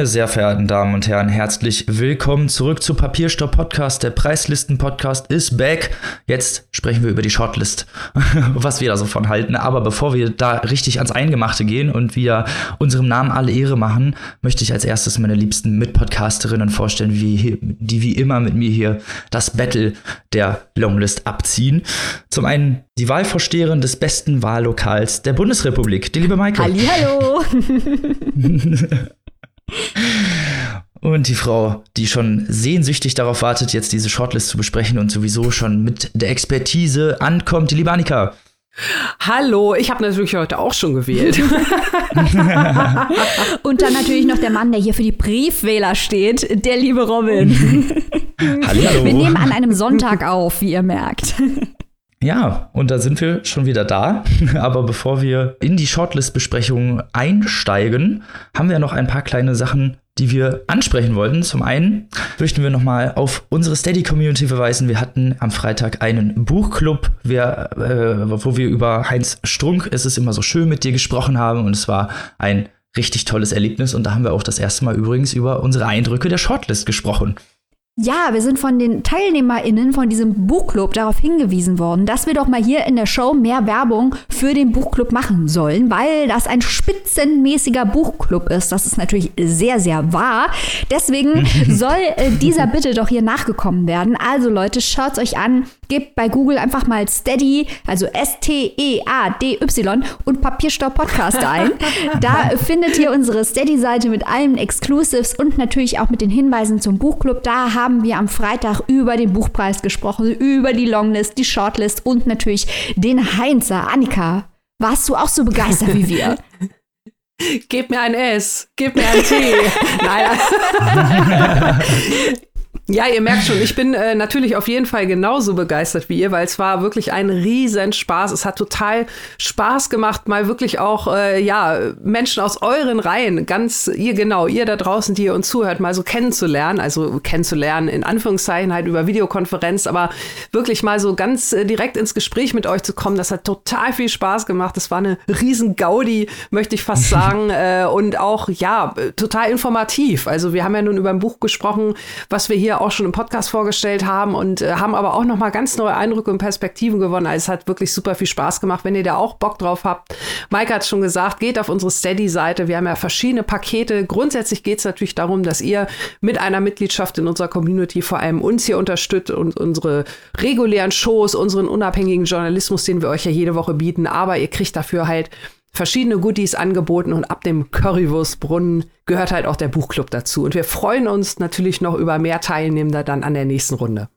Meine sehr verehrten Damen und Herren, herzlich willkommen zurück zu Papierstopp Podcast. Der Preislisten Podcast ist back. Jetzt sprechen wir über die Shortlist, was wir da so von halten. Aber bevor wir da richtig ans Eingemachte gehen und wir unserem Namen alle Ehre machen, möchte ich als erstes meine liebsten Mitpodcasterinnen vorstellen, die wie immer mit mir hier das Battle der Longlist abziehen. Zum einen die Wahlvorsteherin des besten Wahllokals der Bundesrepublik, die liebe Maike. Hallihallo. Und die Frau, die schon sehnsüchtig darauf wartet, jetzt diese Shortlist zu besprechen und sowieso schon mit der Expertise ankommt, die Libanika. Hallo, ich habe natürlich heute auch schon gewählt. und dann natürlich noch der Mann, der hier für die Briefwähler steht, der liebe Robin. Hallo. Wir nehmen an einem Sonntag auf, wie ihr merkt. Ja, und da sind wir schon wieder da. Aber bevor wir in die Shortlist-Besprechung einsteigen, haben wir noch ein paar kleine Sachen, die wir ansprechen wollten. Zum einen möchten wir nochmal auf unsere Steady-Community verweisen. Wir hatten am Freitag einen Buchclub, wir, äh, wo wir über Heinz Strunk, es ist immer so schön mit dir gesprochen haben. Und es war ein richtig tolles Erlebnis. Und da haben wir auch das erste Mal übrigens über unsere Eindrücke der Shortlist gesprochen. Ja, wir sind von den TeilnehmerInnen von diesem Buchclub darauf hingewiesen worden, dass wir doch mal hier in der Show mehr Werbung für den Buchclub machen sollen, weil das ein spitzenmäßiger Buchclub ist. Das ist natürlich sehr, sehr wahr. Deswegen soll äh, dieser Bitte doch hier nachgekommen werden. Also Leute, schaut's euch an. Gebt bei Google einfach mal Steady, also S-T-E-A-D-Y und Papierstopp Podcast ein. Da findet ihr unsere Steady-Seite mit allen Exclusives und natürlich auch mit den Hinweisen zum Buchclub. Da haben wir am Freitag über den Buchpreis gesprochen, über die Longlist, die Shortlist und natürlich den Heinzer. Annika, warst du auch so begeistert wie wir? Gib mir ein S, gib mir ein T. Nein. Ja, ihr merkt schon, ich bin äh, natürlich auf jeden Fall genauso begeistert wie ihr, weil es war wirklich ein riesen Spaß. Es hat total Spaß gemacht, mal wirklich auch äh, ja Menschen aus euren Reihen, ganz ihr genau, ihr da draußen, die ihr uns zuhört, mal so kennenzulernen. Also kennenzulernen in Anführungszeichen halt über Videokonferenz, aber wirklich mal so ganz äh, direkt ins Gespräch mit euch zu kommen. Das hat total viel Spaß gemacht. Das war eine riesen Gaudi, möchte ich fast sagen, äh, und auch ja total informativ. Also wir haben ja nun über ein Buch gesprochen, was wir hier auch schon im Podcast vorgestellt haben und äh, haben aber auch noch mal ganz neue Eindrücke und Perspektiven gewonnen. Also es hat wirklich super viel Spaß gemacht. Wenn ihr da auch Bock drauf habt, Maike hat schon gesagt, geht auf unsere Steady-Seite. Wir haben ja verschiedene Pakete. Grundsätzlich geht es natürlich darum, dass ihr mit einer Mitgliedschaft in unserer Community vor allem uns hier unterstützt und unsere regulären Shows, unseren unabhängigen Journalismus, den wir euch ja jede Woche bieten. Aber ihr kriegt dafür halt verschiedene Goodies angeboten und ab dem Currywurstbrunnen gehört halt auch der Buchclub dazu. Und wir freuen uns natürlich noch über mehr Teilnehmer dann an der nächsten Runde.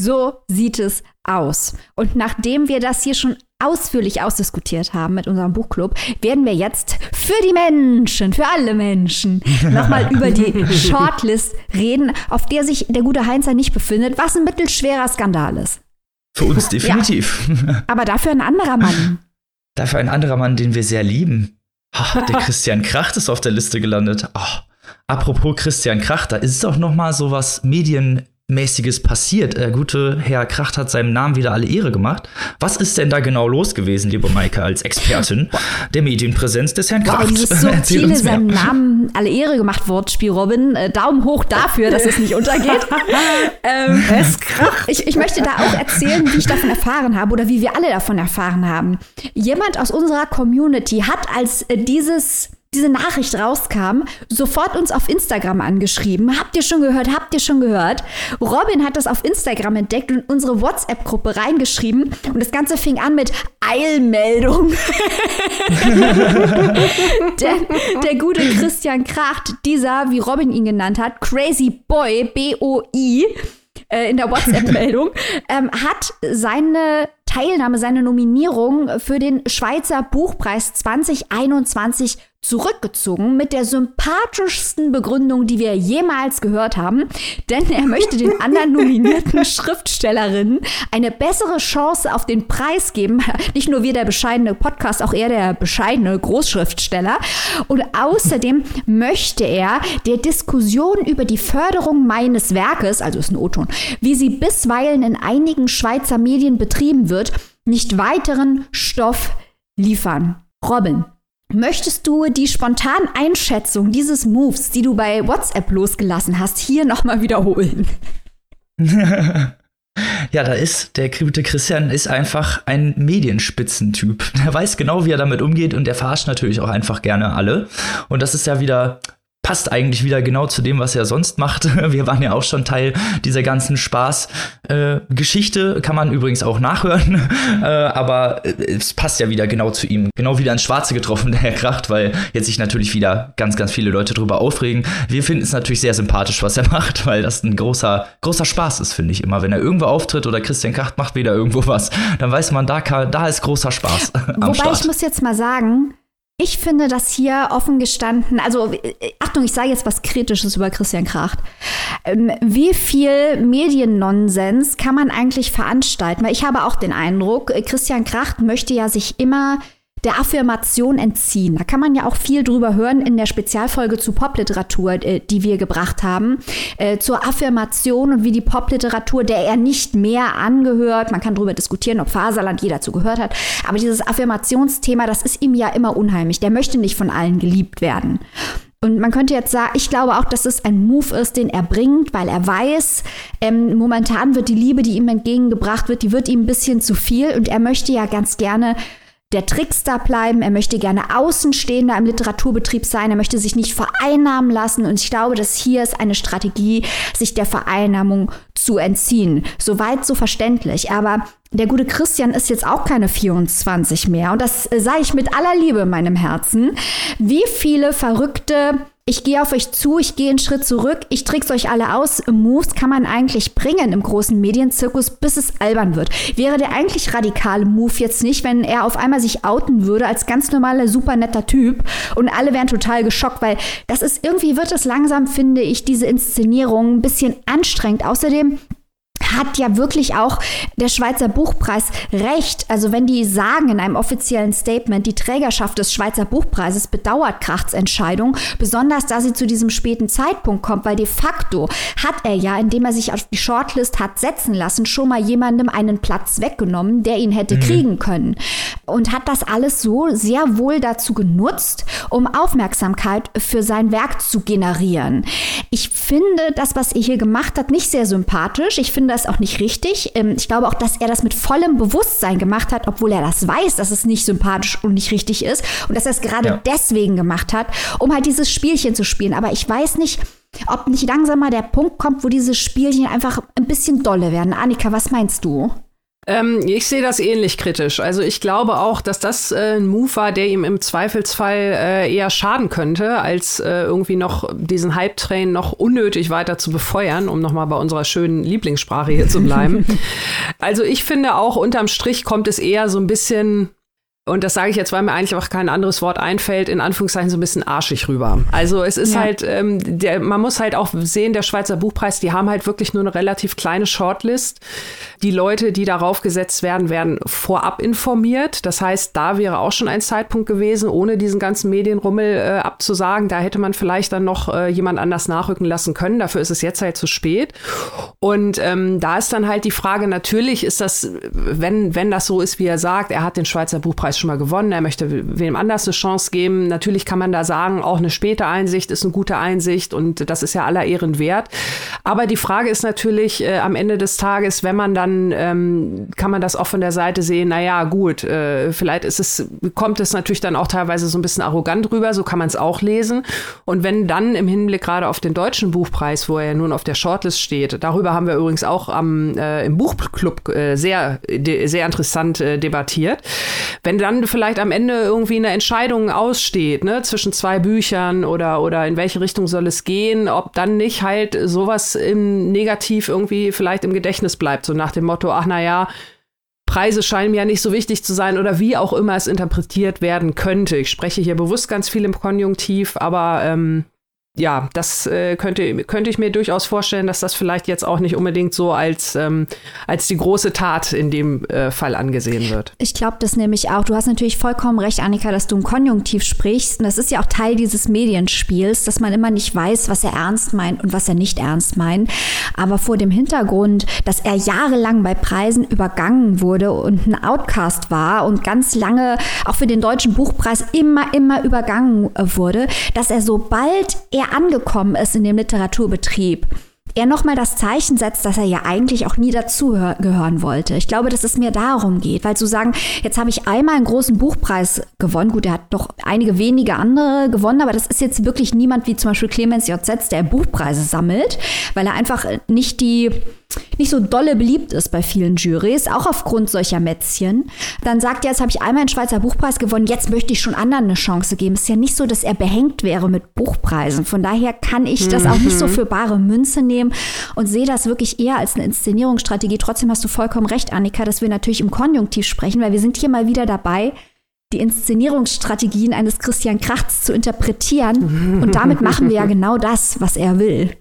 So sieht es aus. Und nachdem wir das hier schon ausführlich ausdiskutiert haben mit unserem Buchclub, werden wir jetzt für die Menschen, für alle Menschen, nochmal über die Shortlist reden, auf der sich der gute Heinzer nicht befindet, was ein mittelschwerer Skandal ist. Für uns definitiv. Ja, aber dafür ein anderer Mann. Dafür ein anderer Mann, den wir sehr lieben. Oh, der Christian Kracht ist auf der Liste gelandet. Oh, apropos Christian Kracht, da ist doch noch mal so was Medien mäßiges passiert. Der gute Herr Kracht hat seinem Namen wieder alle Ehre gemacht. Was ist denn da genau los gewesen, liebe Maike, als Expertin der Medienpräsenz des Herrn Kracht? Wow, dieses subtile seinem Namen alle Ehre gemacht Wortspiel, Robin. Äh, Daumen hoch dafür, dass es nicht untergeht. ähm, es kracht. Ich, ich möchte da auch erzählen, wie ich davon erfahren habe oder wie wir alle davon erfahren haben. Jemand aus unserer Community hat als äh, dieses diese Nachricht rauskam, sofort uns auf Instagram angeschrieben. Habt ihr schon gehört? Habt ihr schon gehört? Robin hat das auf Instagram entdeckt und unsere WhatsApp-Gruppe reingeschrieben. Und das Ganze fing an mit Eilmeldung. der, der gute Christian Kracht, dieser, wie Robin ihn genannt hat, Crazy Boy, B-O-I, äh, in der WhatsApp-Meldung, ähm, hat seine Teilnahme, seine Nominierung für den Schweizer Buchpreis 2021 zurückgezogen mit der sympathischsten Begründung, die wir jemals gehört haben, denn er möchte den anderen nominierten Schriftstellerinnen eine bessere Chance auf den Preis geben. Nicht nur wir der bescheidene Podcast, auch er der bescheidene Großschriftsteller. Und außerdem möchte er der Diskussion über die Förderung meines Werkes, also ist ein O-Ton, wie sie bisweilen in einigen Schweizer Medien betrieben wird, nicht weiteren Stoff liefern. Robin, Möchtest du die spontane Einschätzung dieses Moves, die du bei WhatsApp losgelassen hast, hier nochmal wiederholen? Ja, da ist der gute Christian ist einfach ein Medienspitzentyp. Der weiß genau, wie er damit umgeht und der verarscht natürlich auch einfach gerne alle. Und das ist ja wieder passt eigentlich wieder genau zu dem, was er sonst macht. Wir waren ja auch schon Teil dieser ganzen Spaß-Geschichte. Äh, Kann man übrigens auch nachhören. äh, aber äh, es passt ja wieder genau zu ihm. Genau wieder ins Schwarze getroffen, der Herr Kracht, weil jetzt sich natürlich wieder ganz, ganz viele Leute drüber aufregen. Wir finden es natürlich sehr sympathisch, was er macht, weil das ein großer, großer Spaß ist, finde ich immer. Wenn er irgendwo auftritt oder Christian Kracht macht wieder irgendwo was, dann weiß man, da, kann, da ist großer Spaß. Wobei Start. ich muss jetzt mal sagen, ich finde das hier offen gestanden, also äh, Achtung, ich sage jetzt was Kritisches über Christian Kracht. Ähm, wie viel Mediennonsens kann man eigentlich veranstalten? Weil ich habe auch den Eindruck, äh, Christian Kracht möchte ja sich immer der Affirmation entziehen. Da kann man ja auch viel drüber hören in der Spezialfolge zu Popliteratur, äh, die wir gebracht haben, äh, zur Affirmation und wie die Popliteratur, der er nicht mehr angehört, man kann darüber diskutieren, ob Faserland jeder dazu gehört hat, aber dieses Affirmationsthema, das ist ihm ja immer unheimlich. Der möchte nicht von allen geliebt werden. Und man könnte jetzt sagen, ich glaube auch, dass es ein Move ist, den er bringt, weil er weiß, ähm, momentan wird die Liebe, die ihm entgegengebracht wird, die wird ihm ein bisschen zu viel und er möchte ja ganz gerne der Trickstar bleiben, er möchte gerne Außenstehender im Literaturbetrieb sein, er möchte sich nicht vereinnahmen lassen. Und ich glaube, dass hier ist eine Strategie, sich der Vereinnahmung zu entziehen. Soweit so verständlich, aber der gute Christian ist jetzt auch keine 24 mehr. Und das sage ich mit aller Liebe in meinem Herzen. Wie viele verrückte ich gehe auf euch zu, ich gehe einen Schritt zurück, ich trick's euch alle aus. Moves kann man eigentlich bringen im großen Medienzirkus, bis es albern wird. Wäre der eigentlich radikale Move jetzt nicht, wenn er auf einmal sich outen würde als ganz normaler, super netter Typ und alle wären total geschockt, weil das ist irgendwie wird es langsam, finde ich, diese Inszenierung ein bisschen anstrengend. Außerdem hat ja wirklich auch der Schweizer Buchpreis recht. Also wenn die sagen in einem offiziellen Statement, die Trägerschaft des Schweizer Buchpreises bedauert Krachts Entscheidung, besonders da sie zu diesem späten Zeitpunkt kommt, weil de facto hat er ja, indem er sich auf die Shortlist hat setzen lassen, schon mal jemandem einen Platz weggenommen, der ihn hätte mhm. kriegen können. Und hat das alles so sehr wohl dazu genutzt, um Aufmerksamkeit für sein Werk zu generieren. Ich finde das, was er hier gemacht hat, nicht sehr sympathisch. Ich finde das auch nicht richtig. Ähm, ich glaube auch, dass er das mit vollem Bewusstsein gemacht hat, obwohl er das weiß, dass es nicht sympathisch und nicht richtig ist. Und dass er es gerade ja. deswegen gemacht hat, um halt dieses Spielchen zu spielen. Aber ich weiß nicht, ob nicht langsam mal der Punkt kommt, wo diese Spielchen einfach ein bisschen dolle werden. Annika, was meinst du? Ähm, ich sehe das ähnlich kritisch. Also ich glaube auch, dass das äh, ein Move war, der ihm im Zweifelsfall äh, eher schaden könnte, als äh, irgendwie noch diesen Hype-Train noch unnötig weiter zu befeuern, um nochmal bei unserer schönen Lieblingssprache hier zu bleiben. also ich finde auch, unterm Strich kommt es eher so ein bisschen und das sage ich jetzt, weil mir eigentlich auch kein anderes Wort einfällt, in Anführungszeichen so ein bisschen arschig rüber. Also es ist ja. halt, ähm, der, man muss halt auch sehen, der Schweizer Buchpreis, die haben halt wirklich nur eine relativ kleine Shortlist. Die Leute, die darauf gesetzt werden, werden vorab informiert. Das heißt, da wäre auch schon ein Zeitpunkt gewesen, ohne diesen ganzen Medienrummel äh, abzusagen. Da hätte man vielleicht dann noch äh, jemand anders nachrücken lassen können. Dafür ist es jetzt halt zu spät. Und ähm, da ist dann halt die Frage, natürlich ist das, wenn, wenn das so ist, wie er sagt, er hat den Schweizer Buchpreis schon mal gewonnen, er möchte wem anders eine Chance geben. Natürlich kann man da sagen, auch eine späte Einsicht ist eine gute Einsicht und das ist ja aller Ehren wert. Aber die Frage ist natürlich äh, am Ende des Tages, wenn man dann, ähm, kann man das auch von der Seite sehen, naja, gut, äh, vielleicht ist es, kommt es natürlich dann auch teilweise so ein bisschen arrogant rüber, so kann man es auch lesen. Und wenn dann im Hinblick gerade auf den deutschen Buchpreis, wo er ja nun auf der Shortlist steht, darüber haben wir übrigens auch am, äh, im Buchclub äh, sehr, sehr interessant äh, debattiert. Wenn dann vielleicht am Ende irgendwie eine Entscheidung aussteht, ne, zwischen zwei Büchern oder, oder in welche Richtung soll es gehen, ob dann nicht halt sowas im Negativ irgendwie vielleicht im Gedächtnis bleibt, so nach dem Motto, ach naja, Preise scheinen mir ja nicht so wichtig zu sein oder wie auch immer es interpretiert werden könnte. Ich spreche hier bewusst ganz viel im Konjunktiv, aber ähm, ja, das äh, könnte, könnte ich mir durchaus vorstellen, dass das vielleicht jetzt auch nicht unbedingt so als, ähm, als die große Tat in dem äh, Fall angesehen wird. Ich glaube das nämlich auch. Du hast natürlich vollkommen recht, Annika, dass du im Konjunktiv sprichst. Und das ist ja auch Teil dieses Medienspiels, dass man immer nicht weiß, was er ernst meint und was er nicht ernst meint. Aber vor dem Hintergrund, dass er jahrelang bei Preisen übergangen wurde und ein Outcast war und ganz lange auch für den Deutschen Buchpreis immer, immer übergangen wurde, dass er sobald er angekommen ist in dem Literaturbetrieb, er nochmal das Zeichen setzt, dass er ja eigentlich auch nie dazugehören wollte. Ich glaube, dass es mir darum geht, weil zu sagen, jetzt habe ich einmal einen großen Buchpreis gewonnen, gut, er hat doch einige wenige andere gewonnen, aber das ist jetzt wirklich niemand wie zum Beispiel Clemens J. Setz, der Buchpreise sammelt, weil er einfach nicht die nicht so dolle beliebt ist bei vielen Jurys, auch aufgrund solcher Mätzchen, dann sagt er, jetzt habe ich einmal einen Schweizer Buchpreis gewonnen, jetzt möchte ich schon anderen eine Chance geben. Es ist ja nicht so, dass er behängt wäre mit Buchpreisen. Von daher kann ich das auch nicht so mhm. für bare Münze nehmen und sehe das wirklich eher als eine Inszenierungsstrategie. Trotzdem hast du vollkommen recht, Annika, dass wir natürlich im Konjunktiv sprechen, weil wir sind hier mal wieder dabei, die Inszenierungsstrategien eines Christian Krachts zu interpretieren. Und damit machen wir ja genau das, was er will.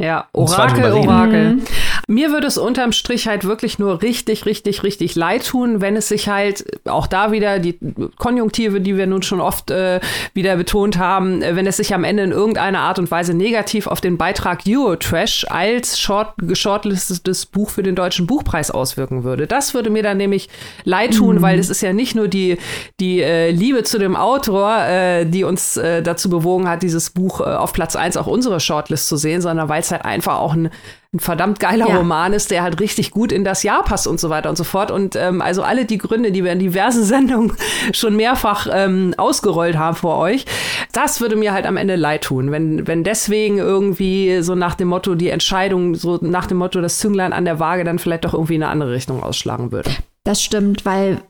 Ja, Orakel, Orakel. Mhm. Mir würde es unterm Strich halt wirklich nur richtig, richtig, richtig leid tun, wenn es sich halt auch da wieder die Konjunktive, die wir nun schon oft äh, wieder betont haben, äh, wenn es sich am Ende in irgendeiner Art und Weise negativ auf den Beitrag Eurotrash als short, geschortlistetes Buch für den Deutschen Buchpreis auswirken würde. Das würde mir dann nämlich leid tun, mhm. weil es ist ja nicht nur die, die äh, Liebe zu dem Autor, äh, die uns äh, dazu bewogen hat, dieses Buch äh, auf Platz 1 auch unsere Shortlist zu sehen, sondern weil es halt einfach auch ein, ein verdammt geiler ja. Roman ist, der halt richtig gut in das Jahr passt und so weiter und so fort. Und ähm, also alle die Gründe, die wir in diversen Sendungen schon mehrfach ähm, ausgerollt haben vor euch, das würde mir halt am Ende leid tun, wenn, wenn deswegen irgendwie so nach dem Motto die Entscheidung, so nach dem Motto das Zünglein an der Waage dann vielleicht doch irgendwie in eine andere Richtung ausschlagen würde. Das stimmt, weil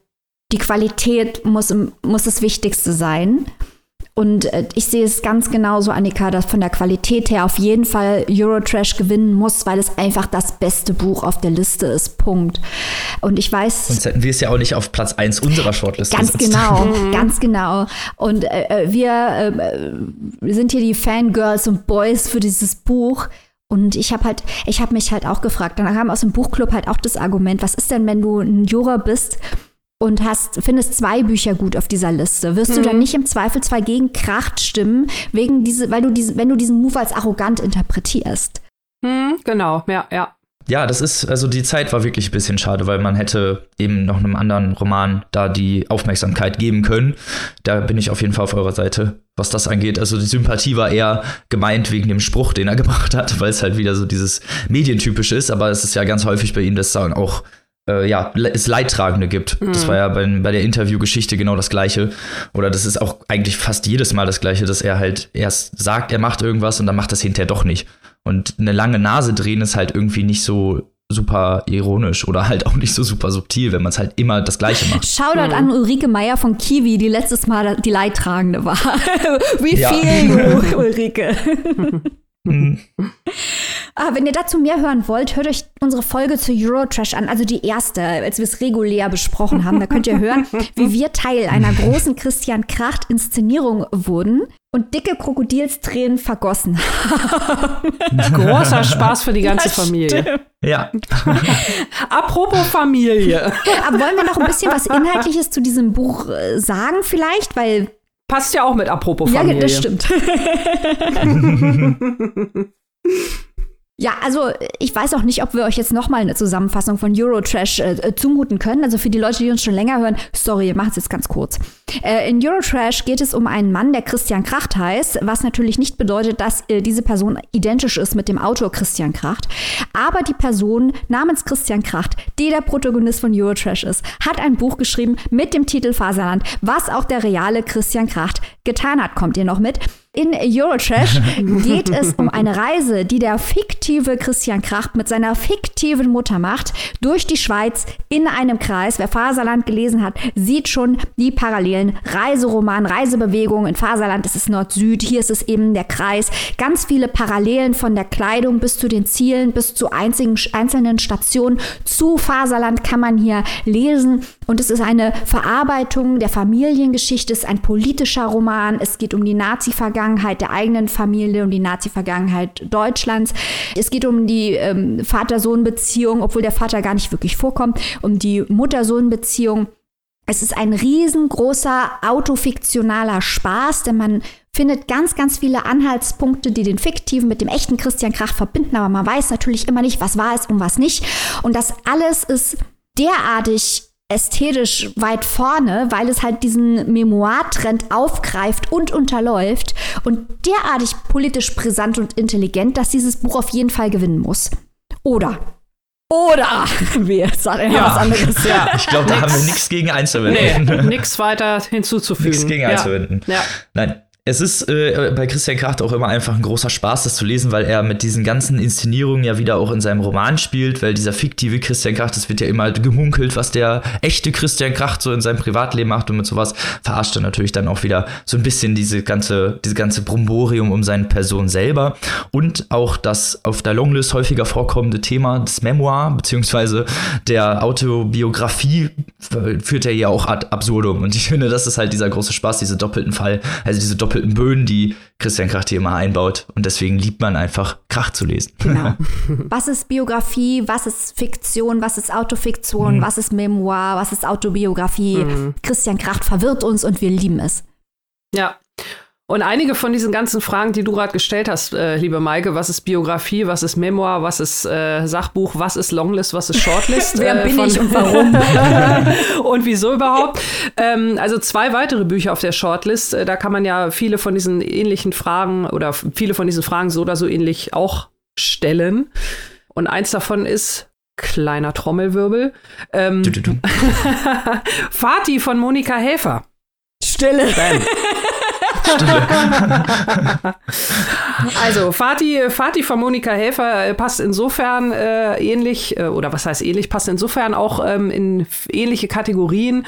die Qualität muss, muss das Wichtigste sein. Und äh, ich sehe es ganz genauso, Annika, dass von der Qualität her auf jeden Fall Eurotrash gewinnen muss, weil es einfach das beste Buch auf der Liste ist. Punkt. Und ich weiß. Sonst hätten wir es ja auch nicht auf Platz 1 unserer Shortlist Ganz gesetzt. genau, mhm. ganz genau. Und äh, äh wir, äh, wir sind hier die Fangirls und Boys für dieses Buch. Und ich habe halt, ich habe mich halt auch gefragt, dann kam aus dem Buchclub halt auch das Argument, was ist denn, wenn du ein Juror bist und hast, findest zwei Bücher gut auf dieser Liste, wirst mhm. du dann mhm. nicht im Zweifel zwei gegen Kracht stimmen, wegen diese, weil du diese, wenn du diesen Move als arrogant interpretierst. Mhm, genau, ja, ja. Ja, das ist, also die Zeit war wirklich ein bisschen schade, weil man hätte eben noch einem anderen Roman da die Aufmerksamkeit geben können. Da bin ich auf jeden Fall auf eurer Seite, was das angeht. Also die Sympathie war eher gemeint wegen dem Spruch, den er gemacht hat, weil es halt wieder so dieses Medientypisch ist, aber es ist ja ganz häufig bei ihm, dass dann auch äh, ja, es Leidtragende gibt. Mhm. Das war ja bei, bei der Interviewgeschichte genau das Gleiche. Oder das ist auch eigentlich fast jedes Mal das Gleiche, dass er halt erst sagt, er macht irgendwas und dann macht das hinterher doch nicht. Und eine lange Nase drehen ist halt irgendwie nicht so super ironisch oder halt auch nicht so super subtil, wenn man es halt immer das Gleiche macht. Shoutout mhm. an Ulrike Meier von Kiwi, die letztes Mal die Leidtragende war. We ja. feel you, Ulrike. Mhm. Ah, wenn ihr dazu mehr hören wollt, hört euch unsere Folge zu Eurotrash an, also die erste, als wir es regulär besprochen haben. Da könnt ihr hören, wie wir Teil einer großen Christian Kracht-Inszenierung wurden und dicke Krokodilstränen vergossen haben. Großer Spaß für die ganze das Familie. Stimmt. Ja. Apropos Familie. Aber wollen wir noch ein bisschen was Inhaltliches zu diesem Buch äh, sagen, vielleicht? Weil Passt ja auch mit apropos Familie. Ja, das stimmt. Ja, also ich weiß auch nicht, ob wir euch jetzt nochmal eine Zusammenfassung von Eurotrash äh, äh, zumuten können. Also für die Leute, die uns schon länger hören, sorry, wir machen es jetzt ganz kurz. Äh, in Eurotrash geht es um einen Mann, der Christian Kracht heißt, was natürlich nicht bedeutet, dass äh, diese Person identisch ist mit dem Autor Christian Kracht. Aber die Person namens Christian Kracht, die der Protagonist von Eurotrash ist, hat ein Buch geschrieben mit dem Titel Faserland, was auch der reale Christian Kracht getan hat. Kommt ihr noch mit? In Eurotrash geht es um eine Reise, die der fiktive Christian Kracht mit seiner fiktiven Mutter macht, durch die Schweiz in einem Kreis. Wer Faserland gelesen hat, sieht schon die Parallelen. Reiseroman, Reisebewegung. In Faserland ist es Nord-Süd, hier ist es eben der Kreis. Ganz viele Parallelen von der Kleidung bis zu den Zielen, bis zu einzigen, einzelnen Stationen. Zu Faserland kann man hier lesen. Und es ist eine Verarbeitung der Familiengeschichte, es ist ein politischer Roman. Es geht um die Nazi-Vergangenheit Nazi-Vergangenheit der eigenen Familie und die Nazi-Vergangenheit Deutschlands. Es geht um die ähm, Vater-Sohn-Beziehung, obwohl der Vater gar nicht wirklich vorkommt, um die Mutter-Sohn-Beziehung. Es ist ein riesengroßer autofiktionaler Spaß, denn man findet ganz, ganz viele Anhaltspunkte, die den fiktiven mit dem echten Christian Krach verbinden, aber man weiß natürlich immer nicht, was war es und was nicht. Und das alles ist derartig ästhetisch weit vorne, weil es halt diesen Memoir-Trend aufgreift und unterläuft und derartig politisch brisant und intelligent, dass dieses Buch auf jeden Fall gewinnen muss. Oder oder wir sagen ja was anderes. Ja, ich glaube, da haben wir nichts gegen einzuwenden. Nee, nichts weiter hinzuzufügen. Nichts gegen einzuwenden. Ja. Nein, es ist äh, bei Christian Kracht auch immer einfach ein großer Spaß, das zu lesen, weil er mit diesen ganzen Inszenierungen ja wieder auch in seinem Roman spielt, weil dieser fiktive Christian Kracht, das wird ja immer gemunkelt, was der echte Christian Kracht so in seinem Privatleben macht und mit sowas verarscht er natürlich dann auch wieder so ein bisschen diese ganze, diese ganze Bromborium um seine Person selber. Und auch das auf der Longlist häufiger vorkommende Thema des Memoir beziehungsweise der Autobiografie führt er ja auch ad absurdum. Und ich finde, das ist halt dieser große Spaß, diese doppelten Fall, also diese doppelten doppelten Böden, die Christian Krach hier immer einbaut. Und deswegen liebt man einfach, Krach zu lesen. Genau. Was ist Biografie? Was ist Fiktion? Was ist Autofiktion? Mhm. Was ist Memoir? Was ist Autobiografie? Mhm. Christian Krach verwirrt uns und wir lieben es. Ja, und einige von diesen ganzen Fragen, die du gerade gestellt hast, äh, liebe Maike, was ist Biografie, was ist Memoir, was ist äh, Sachbuch, was ist Longlist, was ist Shortlist? Wer äh, bin ich und warum? und wieso überhaupt? Ähm, also zwei weitere Bücher auf der Shortlist. Äh, da kann man ja viele von diesen ähnlichen Fragen oder viele von diesen Fragen so oder so ähnlich auch stellen. Und eins davon ist kleiner Trommelwirbel. Ähm, du, du, du. Fatih von Monika Häfer. Stille. Bam. Also, Fatih, Fatih von Monika Helfer äh, passt insofern äh, ähnlich, äh, oder was heißt ähnlich, passt insofern auch ähm, in ähnliche Kategorien.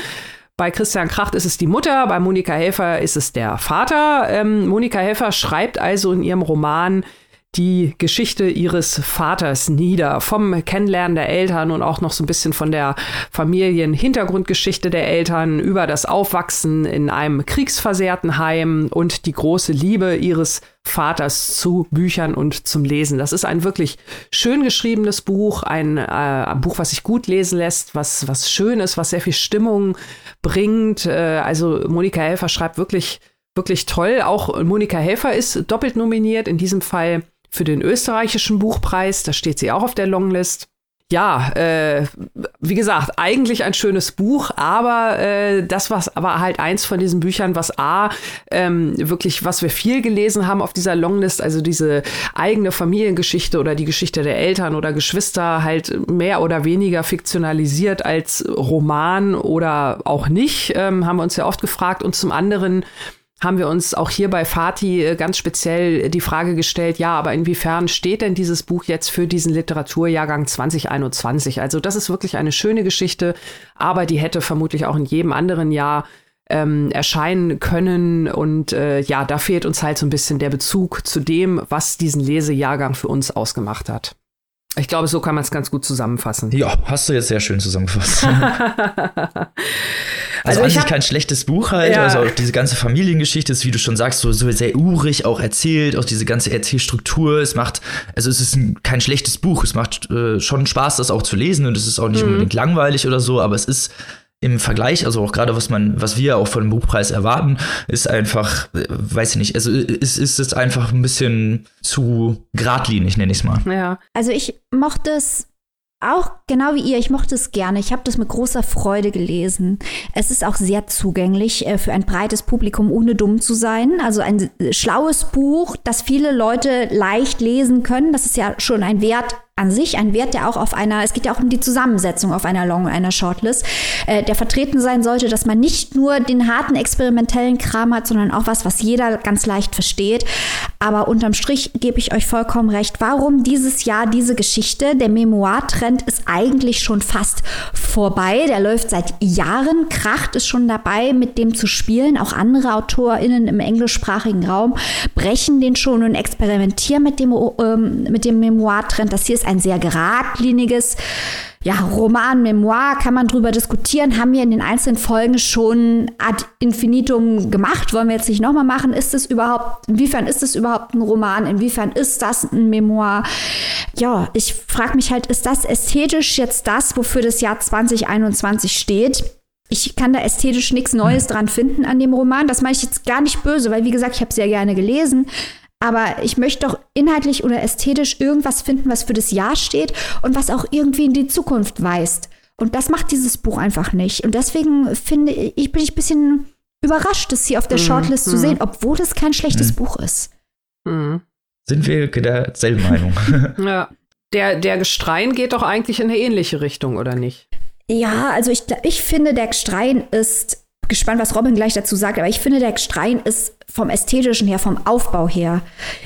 Bei Christian Kracht ist es die Mutter, bei Monika Helfer ist es der Vater. Ähm, Monika Helfer schreibt also in ihrem Roman die Geschichte ihres Vaters nieder, vom Kennenlernen der Eltern und auch noch so ein bisschen von der Familienhintergrundgeschichte der Eltern über das Aufwachsen in einem kriegsversehrten Heim und die große Liebe ihres Vaters zu Büchern und zum Lesen. Das ist ein wirklich schön geschriebenes Buch, ein äh, Buch, was sich gut lesen lässt, was, was schön ist, was sehr viel Stimmung bringt. Äh, also Monika Helfer schreibt wirklich wirklich toll. Auch Monika Helfer ist doppelt nominiert, in diesem Fall für den österreichischen Buchpreis. Da steht sie auch auf der Longlist. Ja, äh, wie gesagt, eigentlich ein schönes Buch, aber äh, das was aber halt eins von diesen Büchern, was a ähm, wirklich, was wir viel gelesen haben auf dieser Longlist, also diese eigene Familiengeschichte oder die Geschichte der Eltern oder Geschwister halt mehr oder weniger fiktionalisiert als Roman oder auch nicht, ähm, haben wir uns ja oft gefragt und zum anderen haben wir uns auch hier bei Fatih äh, ganz speziell die Frage gestellt, ja, aber inwiefern steht denn dieses Buch jetzt für diesen Literaturjahrgang 2021? Also das ist wirklich eine schöne Geschichte, aber die hätte vermutlich auch in jedem anderen Jahr ähm, erscheinen können. Und äh, ja, da fehlt uns halt so ein bisschen der Bezug zu dem, was diesen Lesejahrgang für uns ausgemacht hat. Ich glaube, so kann man es ganz gut zusammenfassen. Ja, hast du jetzt sehr schön zusammengefasst. Also, also sich kein schlechtes Buch halt. Ja. Also auch diese ganze Familiengeschichte ist, wie du schon sagst, so, so sehr urig auch erzählt, auch diese ganze Erzählstruktur. Es macht, also es ist ein, kein schlechtes Buch. Es macht äh, schon Spaß, das auch zu lesen und es ist auch nicht mhm. unbedingt langweilig oder so, aber es ist im Vergleich, also auch gerade was man, was wir auch von dem Buchpreis erwarten, ist einfach, äh, weiß ich nicht, also ist, ist es einfach ein bisschen zu geradlinig, nenne ich es mal. Ja. Also ich mochte es auch genau wie ihr, ich mochte es gerne. Ich habe das mit großer Freude gelesen. Es ist auch sehr zugänglich äh, für ein breites Publikum, ohne dumm zu sein. Also ein schlaues Buch, das viele Leute leicht lesen können. Das ist ja schon ein Wert an sich ein Wert, der auch auf einer, es geht ja auch um die Zusammensetzung auf einer Long, einer Shortlist, äh, der vertreten sein sollte, dass man nicht nur den harten experimentellen Kram hat, sondern auch was, was jeder ganz leicht versteht. Aber unterm Strich gebe ich euch vollkommen recht. Warum dieses Jahr diese Geschichte? Der Memoir-Trend ist eigentlich schon fast vorbei. Der läuft seit Jahren. Kracht ist schon dabei, mit dem zu spielen. Auch andere AutorInnen im englischsprachigen Raum brechen den schon und experimentieren mit dem, ähm, mit dem Memoir-Trend. Das hier ist ein sehr geradliniges ja, Roman, Memoir, kann man drüber diskutieren, haben wir in den einzelnen Folgen schon ad infinitum gemacht. Wollen wir jetzt nicht nochmal machen? Ist es überhaupt, inwiefern ist es überhaupt ein Roman? Inwiefern ist das ein Memoir? Ja, ich frage mich halt, ist das ästhetisch jetzt das, wofür das Jahr 2021 steht? Ich kann da ästhetisch nichts Neues dran finden an dem Roman. Das meine ich jetzt gar nicht böse, weil wie gesagt, ich habe sehr gerne gelesen. Aber ich möchte doch inhaltlich oder ästhetisch irgendwas finden, was für das Jahr steht und was auch irgendwie in die Zukunft weist. Und das macht dieses Buch einfach nicht. Und deswegen finde ich, bin ich ein bisschen überrascht, das hier auf der mhm. Shortlist mhm. zu sehen, obwohl es kein schlechtes mhm. Buch ist. Mhm. Sind wir derselben Meinung? ja. Der, der Gestrein geht doch eigentlich in eine ähnliche Richtung, oder nicht? Ja, also ich, ich finde, der Gestrein ist gespannt, was Robin gleich dazu sagt, aber ich finde, der Gestrein ist vom ästhetischen her, vom Aufbau her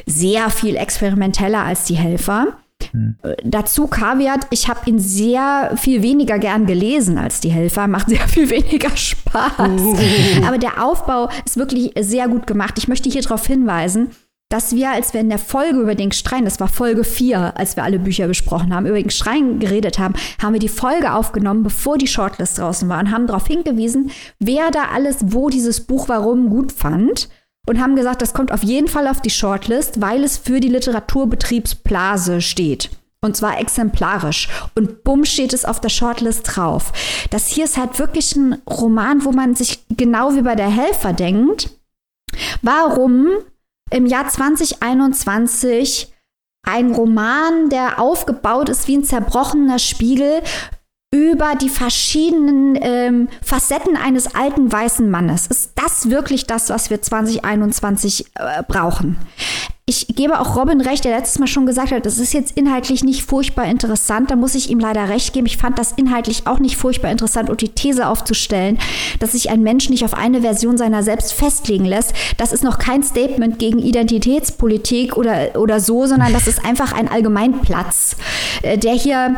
sehr viel experimenteller als die Helfer. Hm. Äh, dazu Kaviat, ich habe ihn sehr viel weniger gern gelesen als die Helfer, macht sehr viel weniger Spaß. Uh. Aber der Aufbau ist wirklich sehr gut gemacht. Ich möchte hier darauf hinweisen, dass wir, als wir in der Folge über den Strein, das war Folge 4, als wir alle Bücher besprochen haben, über den Strein geredet haben, haben wir die Folge aufgenommen, bevor die Shortlist draußen war und haben darauf hingewiesen, wer da alles wo dieses Buch warum gut fand und haben gesagt, das kommt auf jeden Fall auf die Shortlist, weil es für die Literaturbetriebsblase steht. Und zwar exemplarisch. Und bumm steht es auf der Shortlist drauf. Das hier ist halt wirklich ein Roman, wo man sich genau wie bei der Helfer denkt, warum im Jahr 2021 ein Roman, der aufgebaut ist wie ein zerbrochener Spiegel über die verschiedenen ähm, Facetten eines alten weißen Mannes. Ist das wirklich das, was wir 2021 äh, brauchen? Ich gebe auch Robin recht, der letztes Mal schon gesagt hat, das ist jetzt inhaltlich nicht furchtbar interessant. Da muss ich ihm leider recht geben. Ich fand das inhaltlich auch nicht furchtbar interessant und die These aufzustellen, dass sich ein Mensch nicht auf eine Version seiner selbst festlegen lässt, das ist noch kein Statement gegen Identitätspolitik oder, oder so, sondern das ist einfach ein Allgemeinplatz, äh, der hier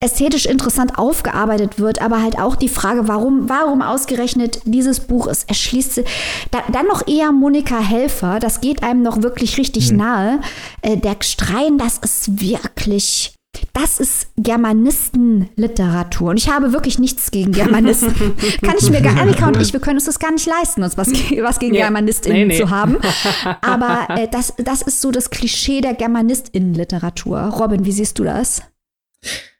ästhetisch interessant aufgearbeitet wird, aber halt auch die Frage, warum, warum ausgerechnet dieses Buch ist. Erschließt da, dann noch eher Monika Helfer, das geht einem noch wirklich richtig hm. nahe. Äh, der Strein, das ist wirklich. Das ist Germanistenliteratur. Und ich habe wirklich nichts gegen Germanisten. Kann ich mir gar Annika und ich, wir können uns das gar nicht leisten, uns was, was gegen ja. GermanistInnen nee, nee. zu haben. Aber äh, das, das ist so das Klischee der GermanistInnenliteratur. Robin, wie siehst du das?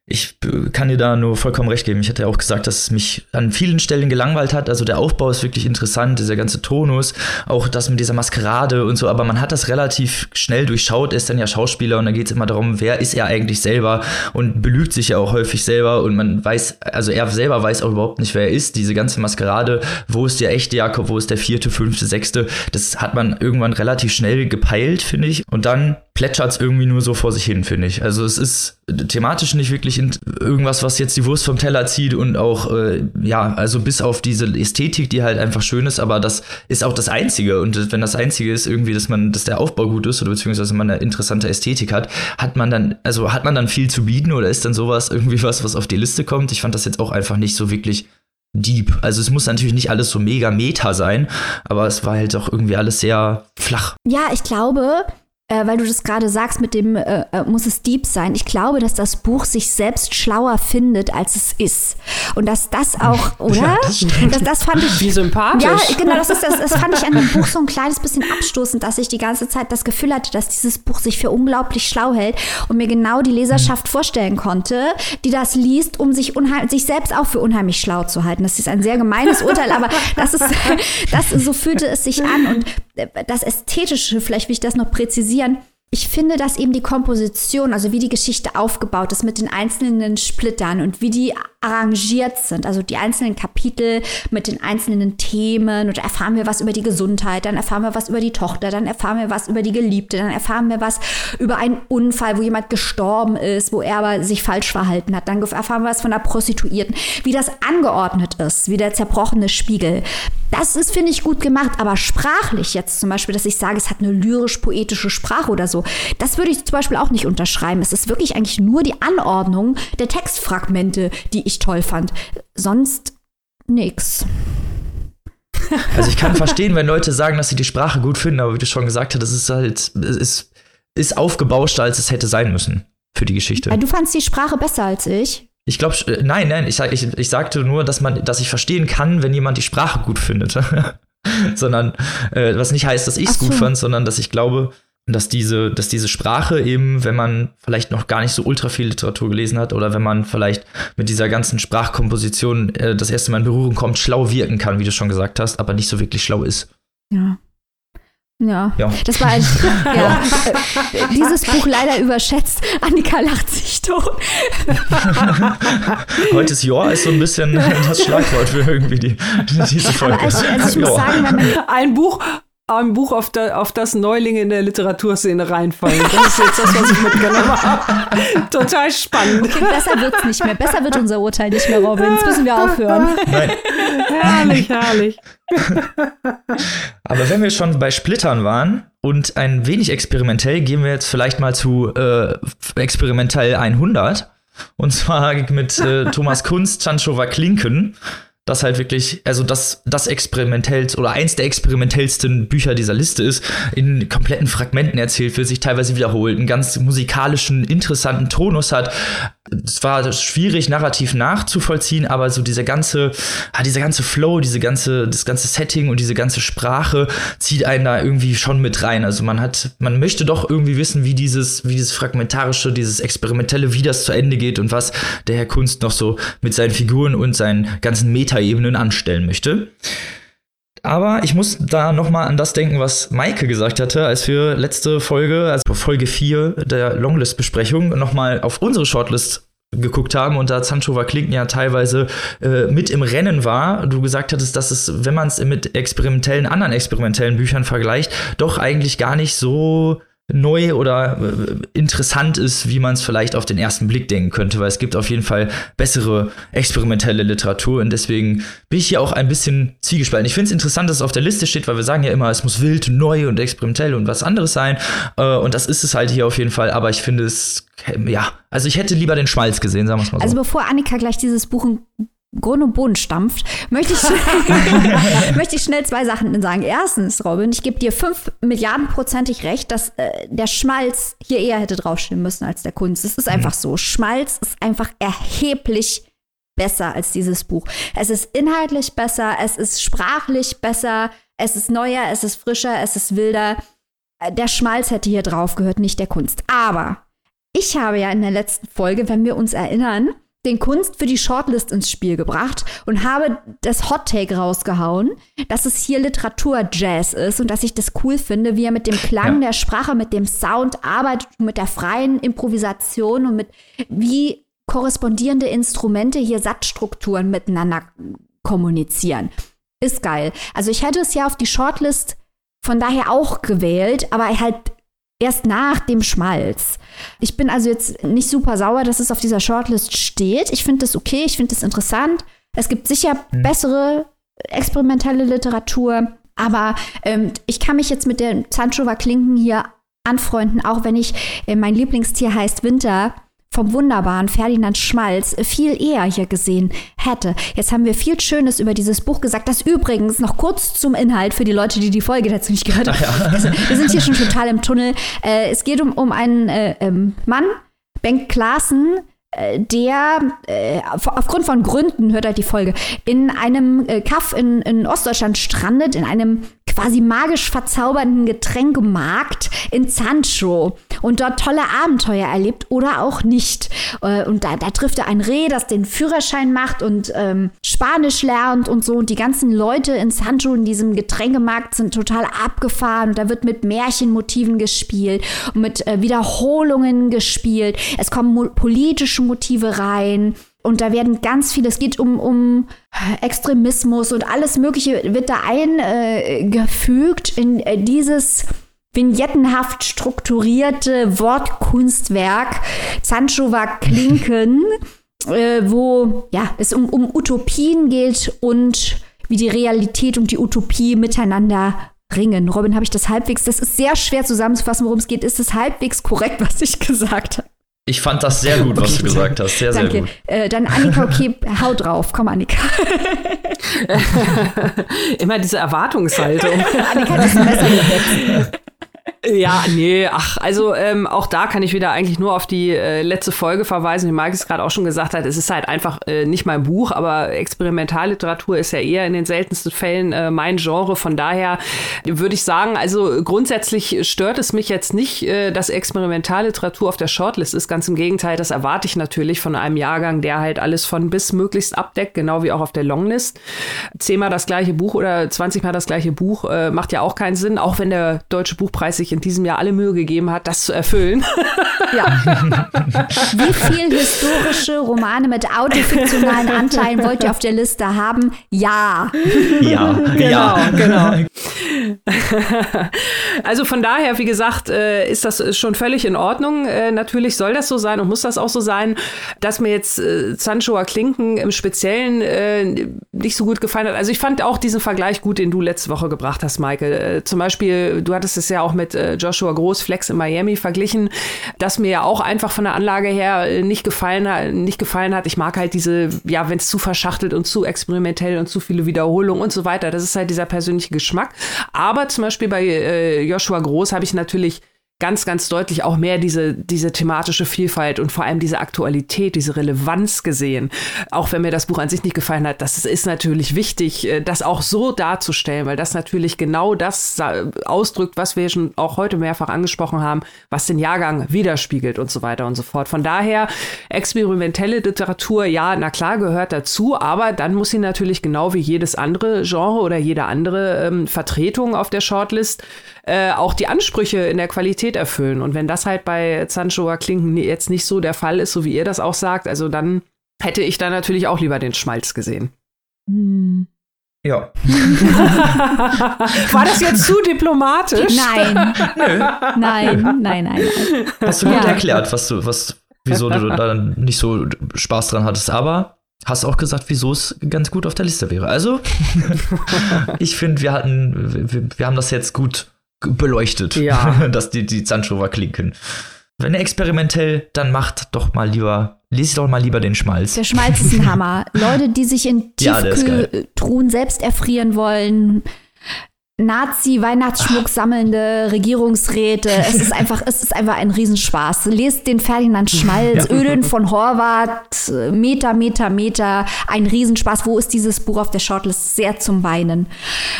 Ich kann dir da nur vollkommen recht geben. Ich hatte ja auch gesagt, dass es mich an vielen Stellen gelangweilt hat. Also der Aufbau ist wirklich interessant, dieser ganze Tonus, auch das mit dieser Maskerade und so, aber man hat das relativ schnell durchschaut. Er ist dann ja Schauspieler und da geht es immer darum, wer ist er eigentlich selber und belügt sich ja auch häufig selber und man weiß, also er selber weiß auch überhaupt nicht, wer er ist. Diese ganze Maskerade, wo ist der echte Jakob, wo ist der vierte, fünfte, sechste, das hat man irgendwann relativ schnell gepeilt, finde ich. Und dann plätschert es irgendwie nur so vor sich hin, finde ich. Also es ist thematisch nicht wirklich irgendwas, was jetzt die Wurst vom Teller zieht und auch, äh, ja, also bis auf diese Ästhetik, die halt einfach schön ist, aber das ist auch das Einzige. Und wenn das Einzige ist irgendwie, dass man, dass der Aufbau gut ist oder beziehungsweise man eine interessante Ästhetik hat, hat man dann, also hat man dann viel zu bieten oder ist dann sowas irgendwie was, was auf die Liste kommt? Ich fand das jetzt auch einfach nicht so wirklich deep. Also es muss natürlich nicht alles so mega meta sein, aber es war halt auch irgendwie alles sehr flach. Ja, ich glaube, äh, weil du das gerade sagst, mit dem äh, äh, muss es deep sein. Ich glaube, dass das Buch sich selbst schlauer findet, als es ist. Und dass das auch, oder? Ja, das, das, das, fand ich. Wie sympathisch. Ja, genau, das, ist, das, das fand ich an dem Buch so ein kleines bisschen abstoßend, dass ich die ganze Zeit das Gefühl hatte, dass dieses Buch sich für unglaublich schlau hält und mir genau die Leserschaft mhm. vorstellen konnte, die das liest, um sich, sich selbst auch für unheimlich schlau zu halten. Das ist ein sehr gemeines Urteil, aber das ist, das, so fühlte es sich an. Und das Ästhetische, vielleicht will ich das noch präzisieren, ich finde, dass eben die Komposition, also wie die Geschichte aufgebaut ist mit den einzelnen Splittern und wie die arrangiert sind, also die einzelnen Kapitel mit den einzelnen Themen und erfahren wir was über die Gesundheit, dann erfahren wir was über die Tochter, dann erfahren wir was über die Geliebte, dann erfahren wir was über einen Unfall, wo jemand gestorben ist, wo er aber sich falsch verhalten hat, dann erfahren wir was von der Prostituierten, wie das angeordnet ist, wie der zerbrochene Spiegel. Das ist, finde ich, gut gemacht, aber sprachlich jetzt zum Beispiel, dass ich sage, es hat eine lyrisch-poetische Sprache oder so, das würde ich zum Beispiel auch nicht unterschreiben. Es ist wirklich eigentlich nur die Anordnung der Textfragmente, die ich toll fand. Sonst nix. Also ich kann verstehen, wenn Leute sagen, dass sie die Sprache gut finden, aber wie du schon gesagt hast, das ist halt, es ist, ist aufgebauschter, als es hätte sein müssen für die Geschichte. Du fandst die Sprache besser als ich. Ich glaube, äh, nein, nein, ich, ich, ich sagte nur, dass man, dass ich verstehen kann, wenn jemand die Sprache gut findet. sondern äh, was nicht heißt, dass ich es so. gut fand, sondern dass ich glaube, dass diese, dass diese Sprache eben, wenn man vielleicht noch gar nicht so ultra viel Literatur gelesen hat oder wenn man vielleicht mit dieser ganzen Sprachkomposition äh, das erste Mal in Berührung kommt, schlau wirken kann, wie du schon gesagt hast, aber nicht so wirklich schlau ist. Ja. Ja. ja. Das war ein, ja. dieses Buch leider überschätzt. Annika lacht sich tot. Heute ist Joa ist so ein bisschen das Schlagwort für irgendwie die, diese Folge. Also, also ich muss sagen, wenn man ein Buch ein Buch, auf, der, auf das Neulinge in der Literaturszene reinfallen. Das ist jetzt das, was ich mitgenommen habe. Total spannend. Okay, besser wird's nicht mehr. Besser wird unser Urteil nicht mehr, Robin. Jetzt müssen wir aufhören. Nein. herrlich, herrlich. Aber wenn wir schon bei Splittern waren und ein wenig experimentell, gehen wir jetzt vielleicht mal zu äh, experimentell 100. Und zwar mit äh, Thomas Kunst, Chanchova Klinken das halt wirklich, also das, das experimentellste oder eins der experimentellsten Bücher dieser Liste ist, in kompletten Fragmenten erzählt wird, sich teilweise wiederholt, einen ganz musikalischen, interessanten Tonus hat, es war schwierig, narrativ nachzuvollziehen, aber so dieser ganze, ah, dieser ganze Flow, diese ganze, das ganze Setting und diese ganze Sprache zieht einen da irgendwie schon mit rein. Also man hat, man möchte doch irgendwie wissen, wie dieses, wie dieses fragmentarische, dieses experimentelle, wie das zu Ende geht und was der Herr Kunst noch so mit seinen Figuren und seinen ganzen Metaebenen anstellen möchte. Aber ich muss da nochmal an das denken, was Maike gesagt hatte, als wir letzte Folge, also Folge 4 der Longlist-Besprechung, nochmal auf unsere Shortlist geguckt haben und da Sanchova Klinken ja teilweise äh, mit im Rennen war, du gesagt hattest, dass es, wenn man es mit experimentellen, anderen experimentellen Büchern vergleicht, doch eigentlich gar nicht so neu oder äh, interessant ist, wie man es vielleicht auf den ersten Blick denken könnte, weil es gibt auf jeden Fall bessere experimentelle Literatur und deswegen bin ich hier auch ein bisschen zwiegespalten. Ich finde es interessant, dass es auf der Liste steht, weil wir sagen ja immer, es muss wild, neu und experimentell und was anderes sein äh, und das ist es halt hier auf jeden Fall, aber ich finde es, ja, also ich hätte lieber den Schmalz gesehen, sagen wir es mal so. Also bevor Annika gleich dieses Buch Grund und Boden stampft, möchte ich, möchte ich schnell zwei Sachen sagen. Erstens, Robin, ich gebe dir fünf Milliardenprozentig recht, dass äh, der Schmalz hier eher hätte draufstehen müssen als der Kunst. Es ist einfach so. Schmalz ist einfach erheblich besser als dieses Buch. Es ist inhaltlich besser, es ist sprachlich besser, es ist neuer, es ist frischer, es ist wilder. Äh, der Schmalz hätte hier drauf gehört, nicht der Kunst. Aber ich habe ja in der letzten Folge, wenn wir uns erinnern, den Kunst für die Shortlist ins Spiel gebracht und habe das Hot Take rausgehauen, dass es hier Literatur-Jazz ist und dass ich das cool finde, wie er mit dem Klang ja. der Sprache, mit dem Sound arbeitet, mit der freien Improvisation und mit wie korrespondierende Instrumente hier Satzstrukturen miteinander kommunizieren. Ist geil. Also ich hätte es ja auf die Shortlist von daher auch gewählt, aber halt erst nach dem Schmalz. Ich bin also jetzt nicht super sauer, dass es auf dieser Shortlist steht. Ich finde das okay, ich finde das interessant. Es gibt sicher mhm. bessere experimentelle Literatur, aber ähm, ich kann mich jetzt mit der Zanchova Klinken hier anfreunden, auch wenn ich äh, mein Lieblingstier heißt Winter vom wunderbaren Ferdinand Schmalz viel eher hier gesehen hätte. Jetzt haben wir viel Schönes über dieses Buch gesagt. Das übrigens noch kurz zum Inhalt für die Leute, die die Folge dazu nicht gehört haben. Ja. Also, wir sind hier schon total im Tunnel. Äh, es geht um, um einen äh, ähm, Mann, Bengt Klaassen, äh, der äh, aufgrund von Gründen, hört halt die Folge, in einem äh, Kaff in, in Ostdeutschland strandet, in einem quasi magisch verzaubernden Getränkemarkt in Sancho und dort tolle Abenteuer erlebt oder auch nicht. Äh, und da, da trifft er ein Reh, das den Führerschein macht und ähm, Spanisch lernt und so. Und die ganzen Leute in Sancho in diesem Getränkemarkt sind total abgefahren. Und da wird mit Märchenmotiven gespielt und mit äh, Wiederholungen gespielt. Es kommen mo politische Motive rein. Und da werden ganz viele, es geht um, um Extremismus und alles Mögliche wird da eingefügt in äh, dieses vignettenhaft strukturierte Wortkunstwerk Sancho war Klinken, äh, wo ja, es um, um Utopien geht und wie die Realität und die Utopie miteinander ringen. Robin, habe ich das halbwegs, das ist sehr schwer zusammenzufassen, worum es geht. Ist es halbwegs korrekt, was ich gesagt habe? Ich fand das sehr gut, was du gesagt hast. Sehr, Danke. sehr gut. Äh, dann Annika, okay, hau drauf. Komm, Annika. Immer diese Erwartungshaltung. Annika hat das Messer Ja, nee, ach, also ähm, auch da kann ich wieder eigentlich nur auf die äh, letzte Folge verweisen, wie Marc es gerade auch schon gesagt hat. Es ist halt einfach äh, nicht mein Buch, aber Experimentalliteratur ist ja eher in den seltensten Fällen äh, mein Genre. Von daher würde ich sagen, also grundsätzlich stört es mich jetzt nicht, äh, dass Experimentalliteratur auf der Shortlist ist. Ganz im Gegenteil, das erwarte ich natürlich von einem Jahrgang, der halt alles von bis möglichst abdeckt, genau wie auch auf der Longlist. Zehnmal das gleiche Buch oder zwanzigmal das gleiche Buch äh, macht ja auch keinen Sinn, auch wenn der Deutsche Buchpreis sich in diesem Jahr alle Mühe gegeben hat, das zu erfüllen. Ja. Wie viele historische Romane mit autofiktionalen Anteilen wollt ihr auf der Liste haben? Ja. Ja, genau, ja. genau. also von daher, wie gesagt, äh, ist das schon völlig in Ordnung. Äh, natürlich soll das so sein und muss das auch so sein, dass mir jetzt äh, Sanchoa Klinken im Speziellen nicht so gut gefallen hat. Also ich fand auch diesen Vergleich gut, den du letzte Woche gebracht hast, Michael. Zum Beispiel, du hattest es ja auch mit äh, Joshua Groß Flex in Miami verglichen, dass mir ja auch einfach von der Anlage her äh, nicht gefallen hat, nicht gefallen hat. Ich mag halt diese, ja, wenn es zu verschachtelt und zu experimentell und zu viele Wiederholungen und so weiter. Das ist halt dieser persönliche Geschmack. Aber zum Beispiel bei äh, Joshua Groß habe ich natürlich ganz, ganz deutlich auch mehr diese, diese thematische Vielfalt und vor allem diese Aktualität, diese Relevanz gesehen. Auch wenn mir das Buch an sich nicht gefallen hat, das ist natürlich wichtig, äh, das auch so darzustellen, weil das natürlich genau das ausdrückt, was wir schon auch heute mehrfach angesprochen haben, was den Jahrgang widerspiegelt und so weiter und so fort. Von daher, experimentelle Literatur, ja, na klar, gehört dazu, aber dann muss sie natürlich genau wie jedes andere Genre oder jede andere ähm, Vertretung auf der Shortlist äh, auch die Ansprüche in der Qualität erfüllen. Und wenn das halt bei Zanchoa Klinken jetzt nicht so der Fall ist, so wie ihr das auch sagt, also dann hätte ich da natürlich auch lieber den Schmalz gesehen. Hm. Ja. War das jetzt zu diplomatisch? Nein. nein, nein, nein, nein. Hast du gut ja. erklärt, was du, was, wieso du da nicht so Spaß dran hattest, aber hast auch gesagt, wieso es ganz gut auf der Liste wäre. Also, ich finde, wir hatten, wir, wir haben das jetzt gut beleuchtet, ja. dass die, die Zanchover klinken. Wenn ihr experimentell, dann macht doch mal lieber, lest doch mal lieber den Schmalz. Der Schmalz ist ein Hammer. Leute, die sich in Tiefkühltruhen ja, selbst erfrieren wollen, Nazi-Weihnachtsschmuck sammelnde Regierungsräte. Es ist einfach, es ist einfach ein Riesenspaß. Lest den Ferdinand Schmalz, ja. Öden von Horvath, Meter, Meter, Meter. Ein Riesenspaß. Wo ist dieses Buch auf der Shortlist? Sehr zum Weinen.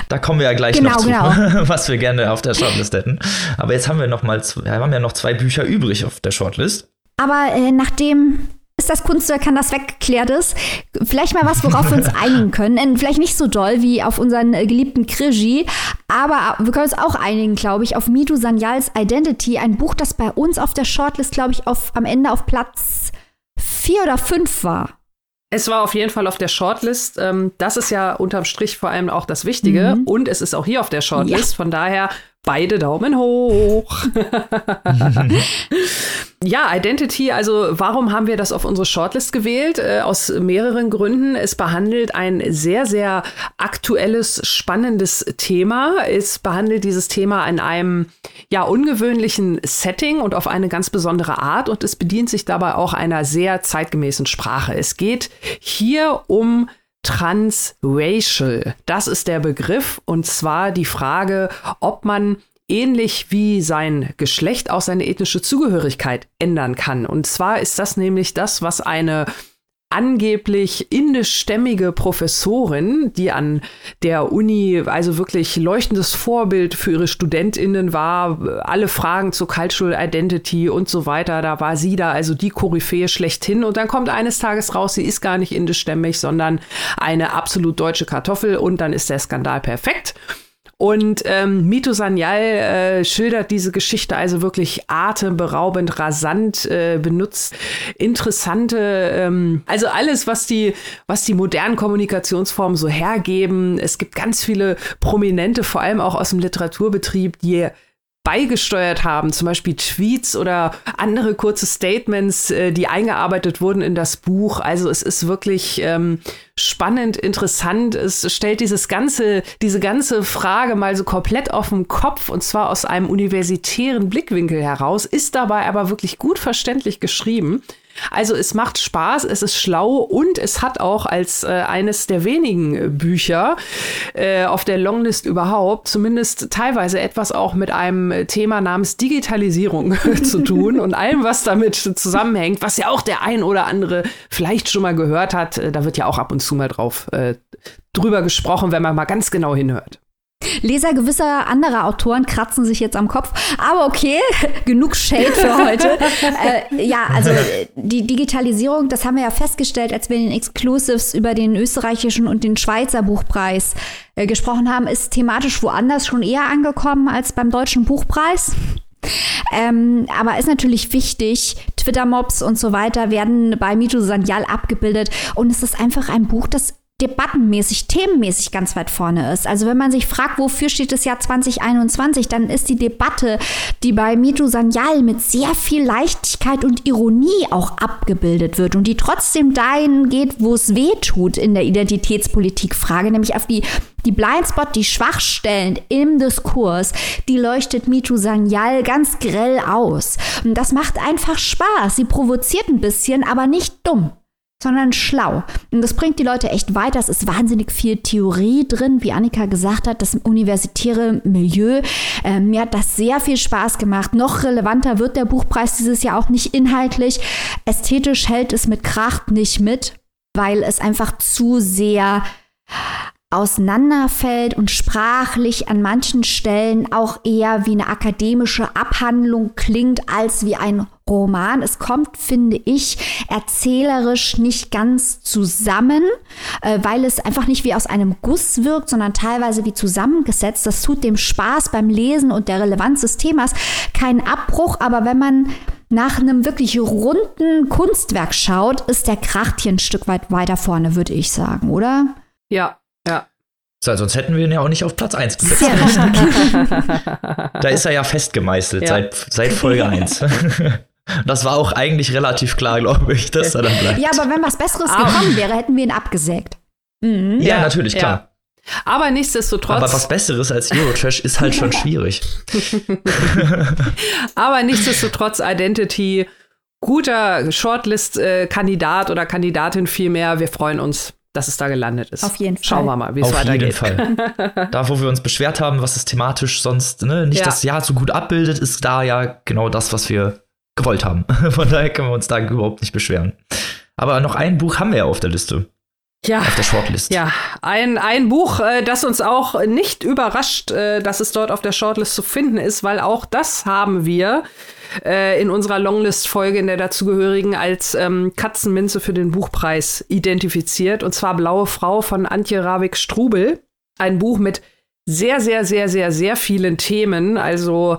Da kommen wir ja gleich genau, noch zu, genau. was wir gerne auf der Shortlist hätten. Aber jetzt haben wir noch mal, wir haben ja noch zwei Bücher übrig auf der Shortlist. Aber äh, nachdem ist das Kunstwerk, kann das weggeklärt ist. Vielleicht mal was, worauf wir uns einigen können. Vielleicht nicht so doll wie auf unseren äh, geliebten Krigi, aber wir können uns auch einigen, glaube ich, auf Mitu Sanyals Identity, ein Buch, das bei uns auf der Shortlist, glaube ich, auf, am Ende auf Platz vier oder fünf war. Es war auf jeden Fall auf der Shortlist. Ähm, das ist ja unterm Strich vor allem auch das Wichtige. Mhm. Und es ist auch hier auf der Shortlist. Ja. Von daher beide Daumen hoch. ja, Identity, also warum haben wir das auf unsere Shortlist gewählt? Äh, aus mehreren Gründen. Es behandelt ein sehr, sehr aktuelles, spannendes Thema. Es behandelt dieses Thema in einem ja ungewöhnlichen Setting und auf eine ganz besondere Art und es bedient sich dabei auch einer sehr zeitgemäßen Sprache. Es geht hier um transracial. Das ist der Begriff und zwar die Frage, ob man ähnlich wie sein Geschlecht auch seine ethnische Zugehörigkeit ändern kann. Und zwar ist das nämlich das, was eine angeblich indischstämmige Professorin, die an der Uni also wirklich leuchtendes Vorbild für ihre Studentinnen war, alle Fragen zu Cultural Identity und so weiter, da war sie da also die Koryphäe schlechthin und dann kommt eines Tages raus, sie ist gar nicht indischstämmig, sondern eine absolut deutsche Kartoffel und dann ist der Skandal perfekt. Und ähm, Mito Sanyal äh, schildert diese Geschichte also wirklich atemberaubend, rasant, äh, benutzt interessante, ähm, also alles, was die, was die modernen Kommunikationsformen so hergeben. Es gibt ganz viele Prominente, vor allem auch aus dem Literaturbetrieb, die beigesteuert haben, zum Beispiel Tweets oder andere kurze Statements, äh, die eingearbeitet wurden in das Buch. Also es ist wirklich ähm, spannend, interessant. Es stellt dieses ganze, diese ganze Frage mal so komplett auf den Kopf und zwar aus einem universitären Blickwinkel heraus, ist dabei aber wirklich gut verständlich geschrieben. Also es macht Spaß, es ist schlau und es hat auch als äh, eines der wenigen Bücher äh, auf der Longlist überhaupt zumindest teilweise etwas auch mit einem Thema namens Digitalisierung zu tun und allem, was damit zusammenhängt, was ja auch der ein oder andere vielleicht schon mal gehört hat. Äh, da wird ja auch ab und zu mal drauf äh, drüber gesprochen, wenn man mal ganz genau hinhört. Leser gewisser anderer Autoren kratzen sich jetzt am Kopf. Aber okay, genug Shade für heute. äh, ja, also die Digitalisierung, das haben wir ja festgestellt, als wir in den Exclusives über den österreichischen und den Schweizer Buchpreis äh, gesprochen haben, ist thematisch woanders schon eher angekommen als beim deutschen Buchpreis. Ähm, aber ist natürlich wichtig, Twitter-Mobs und so weiter werden bei Mito Sanyal abgebildet. Und es ist einfach ein Buch, das debattenmäßig, themenmäßig ganz weit vorne ist. Also wenn man sich fragt, wofür steht das Jahr 2021, dann ist die Debatte, die bei Mitu Sanyal mit sehr viel Leichtigkeit und Ironie auch abgebildet wird und die trotzdem dahin geht, wo es weh tut in der Identitätspolitikfrage, nämlich auf die die Blindspot, die Schwachstellen im Diskurs, die leuchtet Mitu Sanyal ganz grell aus. Und das macht einfach Spaß. Sie provoziert ein bisschen, aber nicht dumm sondern schlau. Und das bringt die Leute echt weiter. Es ist wahnsinnig viel Theorie drin, wie Annika gesagt hat, das universitäre Milieu. Ähm, mir hat das sehr viel Spaß gemacht. Noch relevanter wird der Buchpreis dieses Jahr auch nicht inhaltlich. Ästhetisch hält es mit Kracht nicht mit, weil es einfach zu sehr auseinanderfällt und sprachlich an manchen Stellen auch eher wie eine akademische Abhandlung klingt als wie ein Roman. Es kommt, finde ich, erzählerisch nicht ganz zusammen, äh, weil es einfach nicht wie aus einem Guss wirkt, sondern teilweise wie zusammengesetzt. Das tut dem Spaß beim Lesen und der Relevanz des Themas keinen Abbruch, aber wenn man nach einem wirklich runden Kunstwerk schaut, ist der Kracht hier ein Stück weit weiter vorne, würde ich sagen, oder? Ja, ja. So, sonst hätten wir ihn ja auch nicht auf Platz 1 gesetzt. da ist er ja festgemeißelt ja. Seit, seit Folge 1. Das war auch eigentlich relativ klar, glaube ich, dass er dann bleibt. Ja, aber wenn was Besseres ah. gekommen wäre, hätten wir ihn abgesägt. Mhm. Ja, ja, natürlich, klar. Ja. Aber nichtsdestotrotz. Aber was Besseres als Eurotrash ist halt schon schwierig. aber nichtsdestotrotz Identity, guter Shortlist-Kandidat oder Kandidatin vielmehr. Wir freuen uns dass es da gelandet ist. Auf jeden Fall. Schauen wir mal, wie es weitergeht. Auf jeden Fall. da, wo wir uns beschwert haben, was es thematisch sonst ne, nicht ja. das Jahr so gut abbildet, ist da ja genau das, was wir gewollt haben. Von daher können wir uns da überhaupt nicht beschweren. Aber noch ein Buch haben wir ja auf der Liste. Ja, auf der Shortlist. Ja, ein, ein Buch, äh, das uns auch nicht überrascht, äh, dass es dort auf der Shortlist zu finden ist, weil auch das haben wir äh, in unserer Longlist-Folge in der dazugehörigen als ähm, Katzenminze für den Buchpreis identifiziert. Und zwar Blaue Frau von Antje Ravik-Strubel. Ein Buch mit sehr, sehr, sehr, sehr, sehr vielen Themen. Also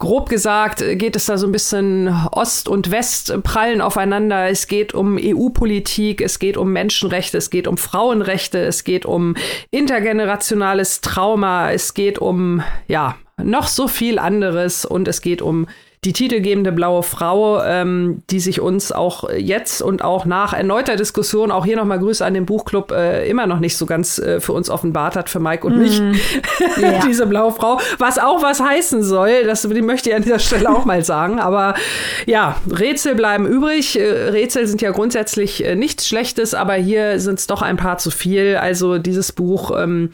Grob gesagt geht es da so ein bisschen Ost und West prallen aufeinander. Es geht um EU-Politik, es geht um Menschenrechte, es geht um Frauenrechte, es geht um intergenerationales Trauma, es geht um, ja, noch so viel anderes und es geht um die titelgebende blaue Frau, ähm, die sich uns auch jetzt und auch nach erneuter Diskussion, auch hier nochmal Grüße an den Buchclub, äh, immer noch nicht so ganz äh, für uns offenbart hat, für Mike und mm. mich, ja. diese blaue Frau, was auch was heißen soll, das die möchte ich an dieser Stelle auch mal sagen, aber ja, Rätsel bleiben übrig, äh, Rätsel sind ja grundsätzlich äh, nichts Schlechtes, aber hier sind es doch ein paar zu viel, also dieses Buch ähm,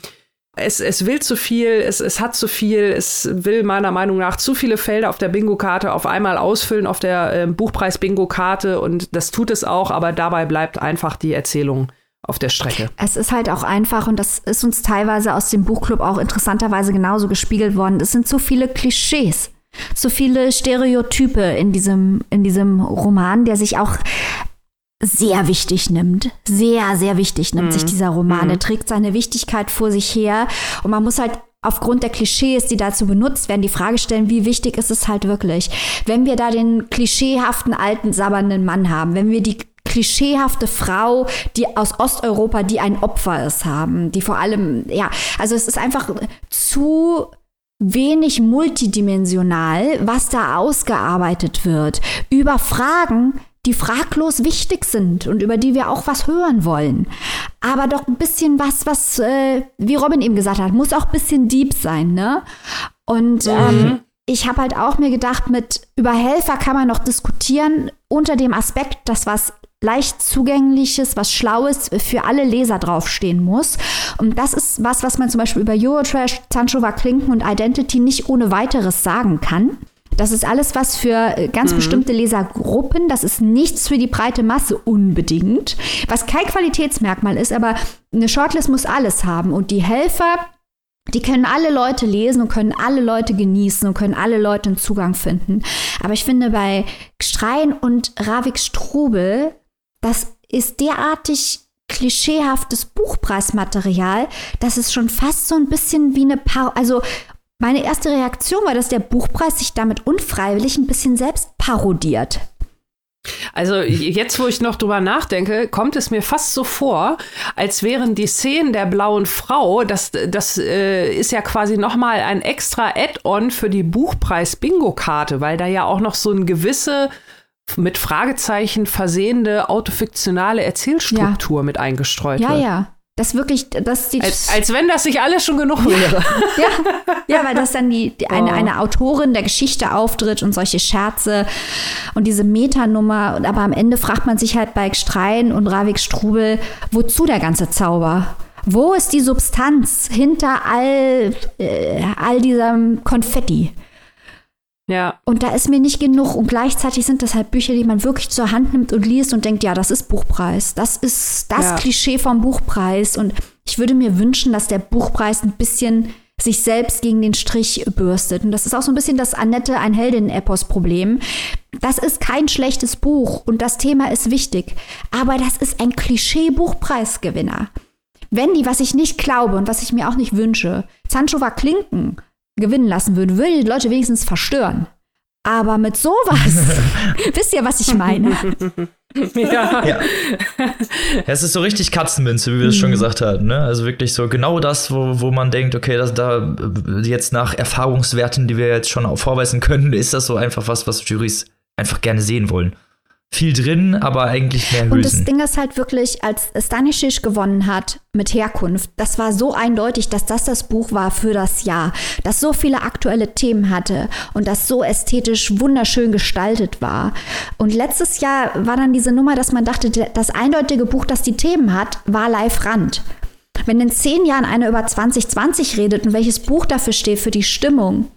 es, es will zu viel, es, es hat zu viel, es will meiner Meinung nach zu viele Felder auf der Bingo-Karte auf einmal ausfüllen, auf der äh, Buchpreis-Bingo-Karte und das tut es auch, aber dabei bleibt einfach die Erzählung auf der Strecke. Es ist halt auch einfach und das ist uns teilweise aus dem Buchclub auch interessanterweise genauso gespiegelt worden. Es sind so viele Klischees, so viele Stereotype in diesem, in diesem Roman, der sich auch sehr wichtig nimmt. Sehr, sehr wichtig nimmt mhm. sich dieser Roman. Mhm. Er trägt seine Wichtigkeit vor sich her. Und man muss halt aufgrund der Klischees, die dazu benutzt werden, die Frage stellen, wie wichtig ist es halt wirklich? Wenn wir da den klischeehaften alten sabbernden Mann haben, wenn wir die klischeehafte Frau, die aus Osteuropa, die ein Opfer ist, haben, die vor allem, ja, also es ist einfach zu wenig multidimensional, was da ausgearbeitet wird, über Fragen, die fraglos wichtig sind und über die wir auch was hören wollen. Aber doch ein bisschen was, was, äh, wie Robin eben gesagt hat, muss auch ein bisschen deep sein, ne? Und mhm. ähm, ich habe halt auch mir gedacht, mit über Helfer kann man noch diskutieren, unter dem Aspekt, dass was leicht zugängliches, was Schlaues für alle Leser draufstehen muss. Und das ist was, was man zum Beispiel über Eurotrash, Zanchova Klinken und Identity nicht ohne weiteres sagen kann. Das ist alles was für äh, ganz mhm. bestimmte Lesergruppen. Das ist nichts für die breite Masse unbedingt. Was kein Qualitätsmerkmal ist, aber eine Shortlist muss alles haben. Und die Helfer, die können alle Leute lesen und können alle Leute genießen und können alle Leute einen Zugang finden. Aber ich finde bei Strein und Ravik Strubel, das ist derartig klischeehaftes Buchpreismaterial, dass es schon fast so ein bisschen wie eine Par also meine erste Reaktion war, dass der Buchpreis sich damit unfreiwillig ein bisschen selbst parodiert. Also jetzt, wo ich noch drüber nachdenke, kommt es mir fast so vor, als wären die Szenen der blauen Frau, das, das äh, ist ja quasi noch mal ein extra Add-on für die Buchpreis-Bingo-Karte, weil da ja auch noch so ein gewisse mit Fragezeichen versehende autofiktionale Erzählstruktur ja. mit eingestreut ja, wird. Ja, ja. Das wirklich, das die als, als wenn das nicht alles schon genug wäre. ja, ja, weil das dann die, die eine, oh. eine Autorin der Geschichte auftritt und solche Scherze und diese Metanummer. Aber am Ende fragt man sich halt bei Strein und Ravik Strubel, wozu der ganze Zauber? Wo ist die Substanz hinter all, äh, all diesem Konfetti? Ja. Und da ist mir nicht genug. Und gleichzeitig sind das halt Bücher, die man wirklich zur Hand nimmt und liest und denkt, ja, das ist Buchpreis. Das ist das ja. Klischee vom Buchpreis. Und ich würde mir wünschen, dass der Buchpreis ein bisschen sich selbst gegen den Strich bürstet. Und das ist auch so ein bisschen das Annette ein Heldin-Epos-Problem. Das ist kein schlechtes Buch und das Thema ist wichtig. Aber das ist ein Klischee-Buchpreisgewinner. Wenn die, was ich nicht glaube und was ich mir auch nicht wünsche, Sancho war Klinken gewinnen lassen würde, würde die Leute wenigstens verstören. Aber mit sowas, wisst ihr, was ich meine? ja. ja. Es ist so richtig Katzenminze, wie wir es schon mhm. gesagt hatten. Ne? Also wirklich so genau das, wo, wo man denkt, okay, das, da jetzt nach Erfahrungswerten, die wir jetzt schon vorweisen können, ist das so einfach was, was Jurys einfach gerne sehen wollen viel drin, aber eigentlich mehr Hülsen. Und das Ding ist halt wirklich, als Stanisic gewonnen hat mit Herkunft, das war so eindeutig, dass das das Buch war für das Jahr, das so viele aktuelle Themen hatte und das so ästhetisch wunderschön gestaltet war. Und letztes Jahr war dann diese Nummer, dass man dachte, das eindeutige Buch, das die Themen hat, war Live Rand. Wenn in zehn Jahren einer über 2020 redet und welches Buch dafür steht, für die Stimmung,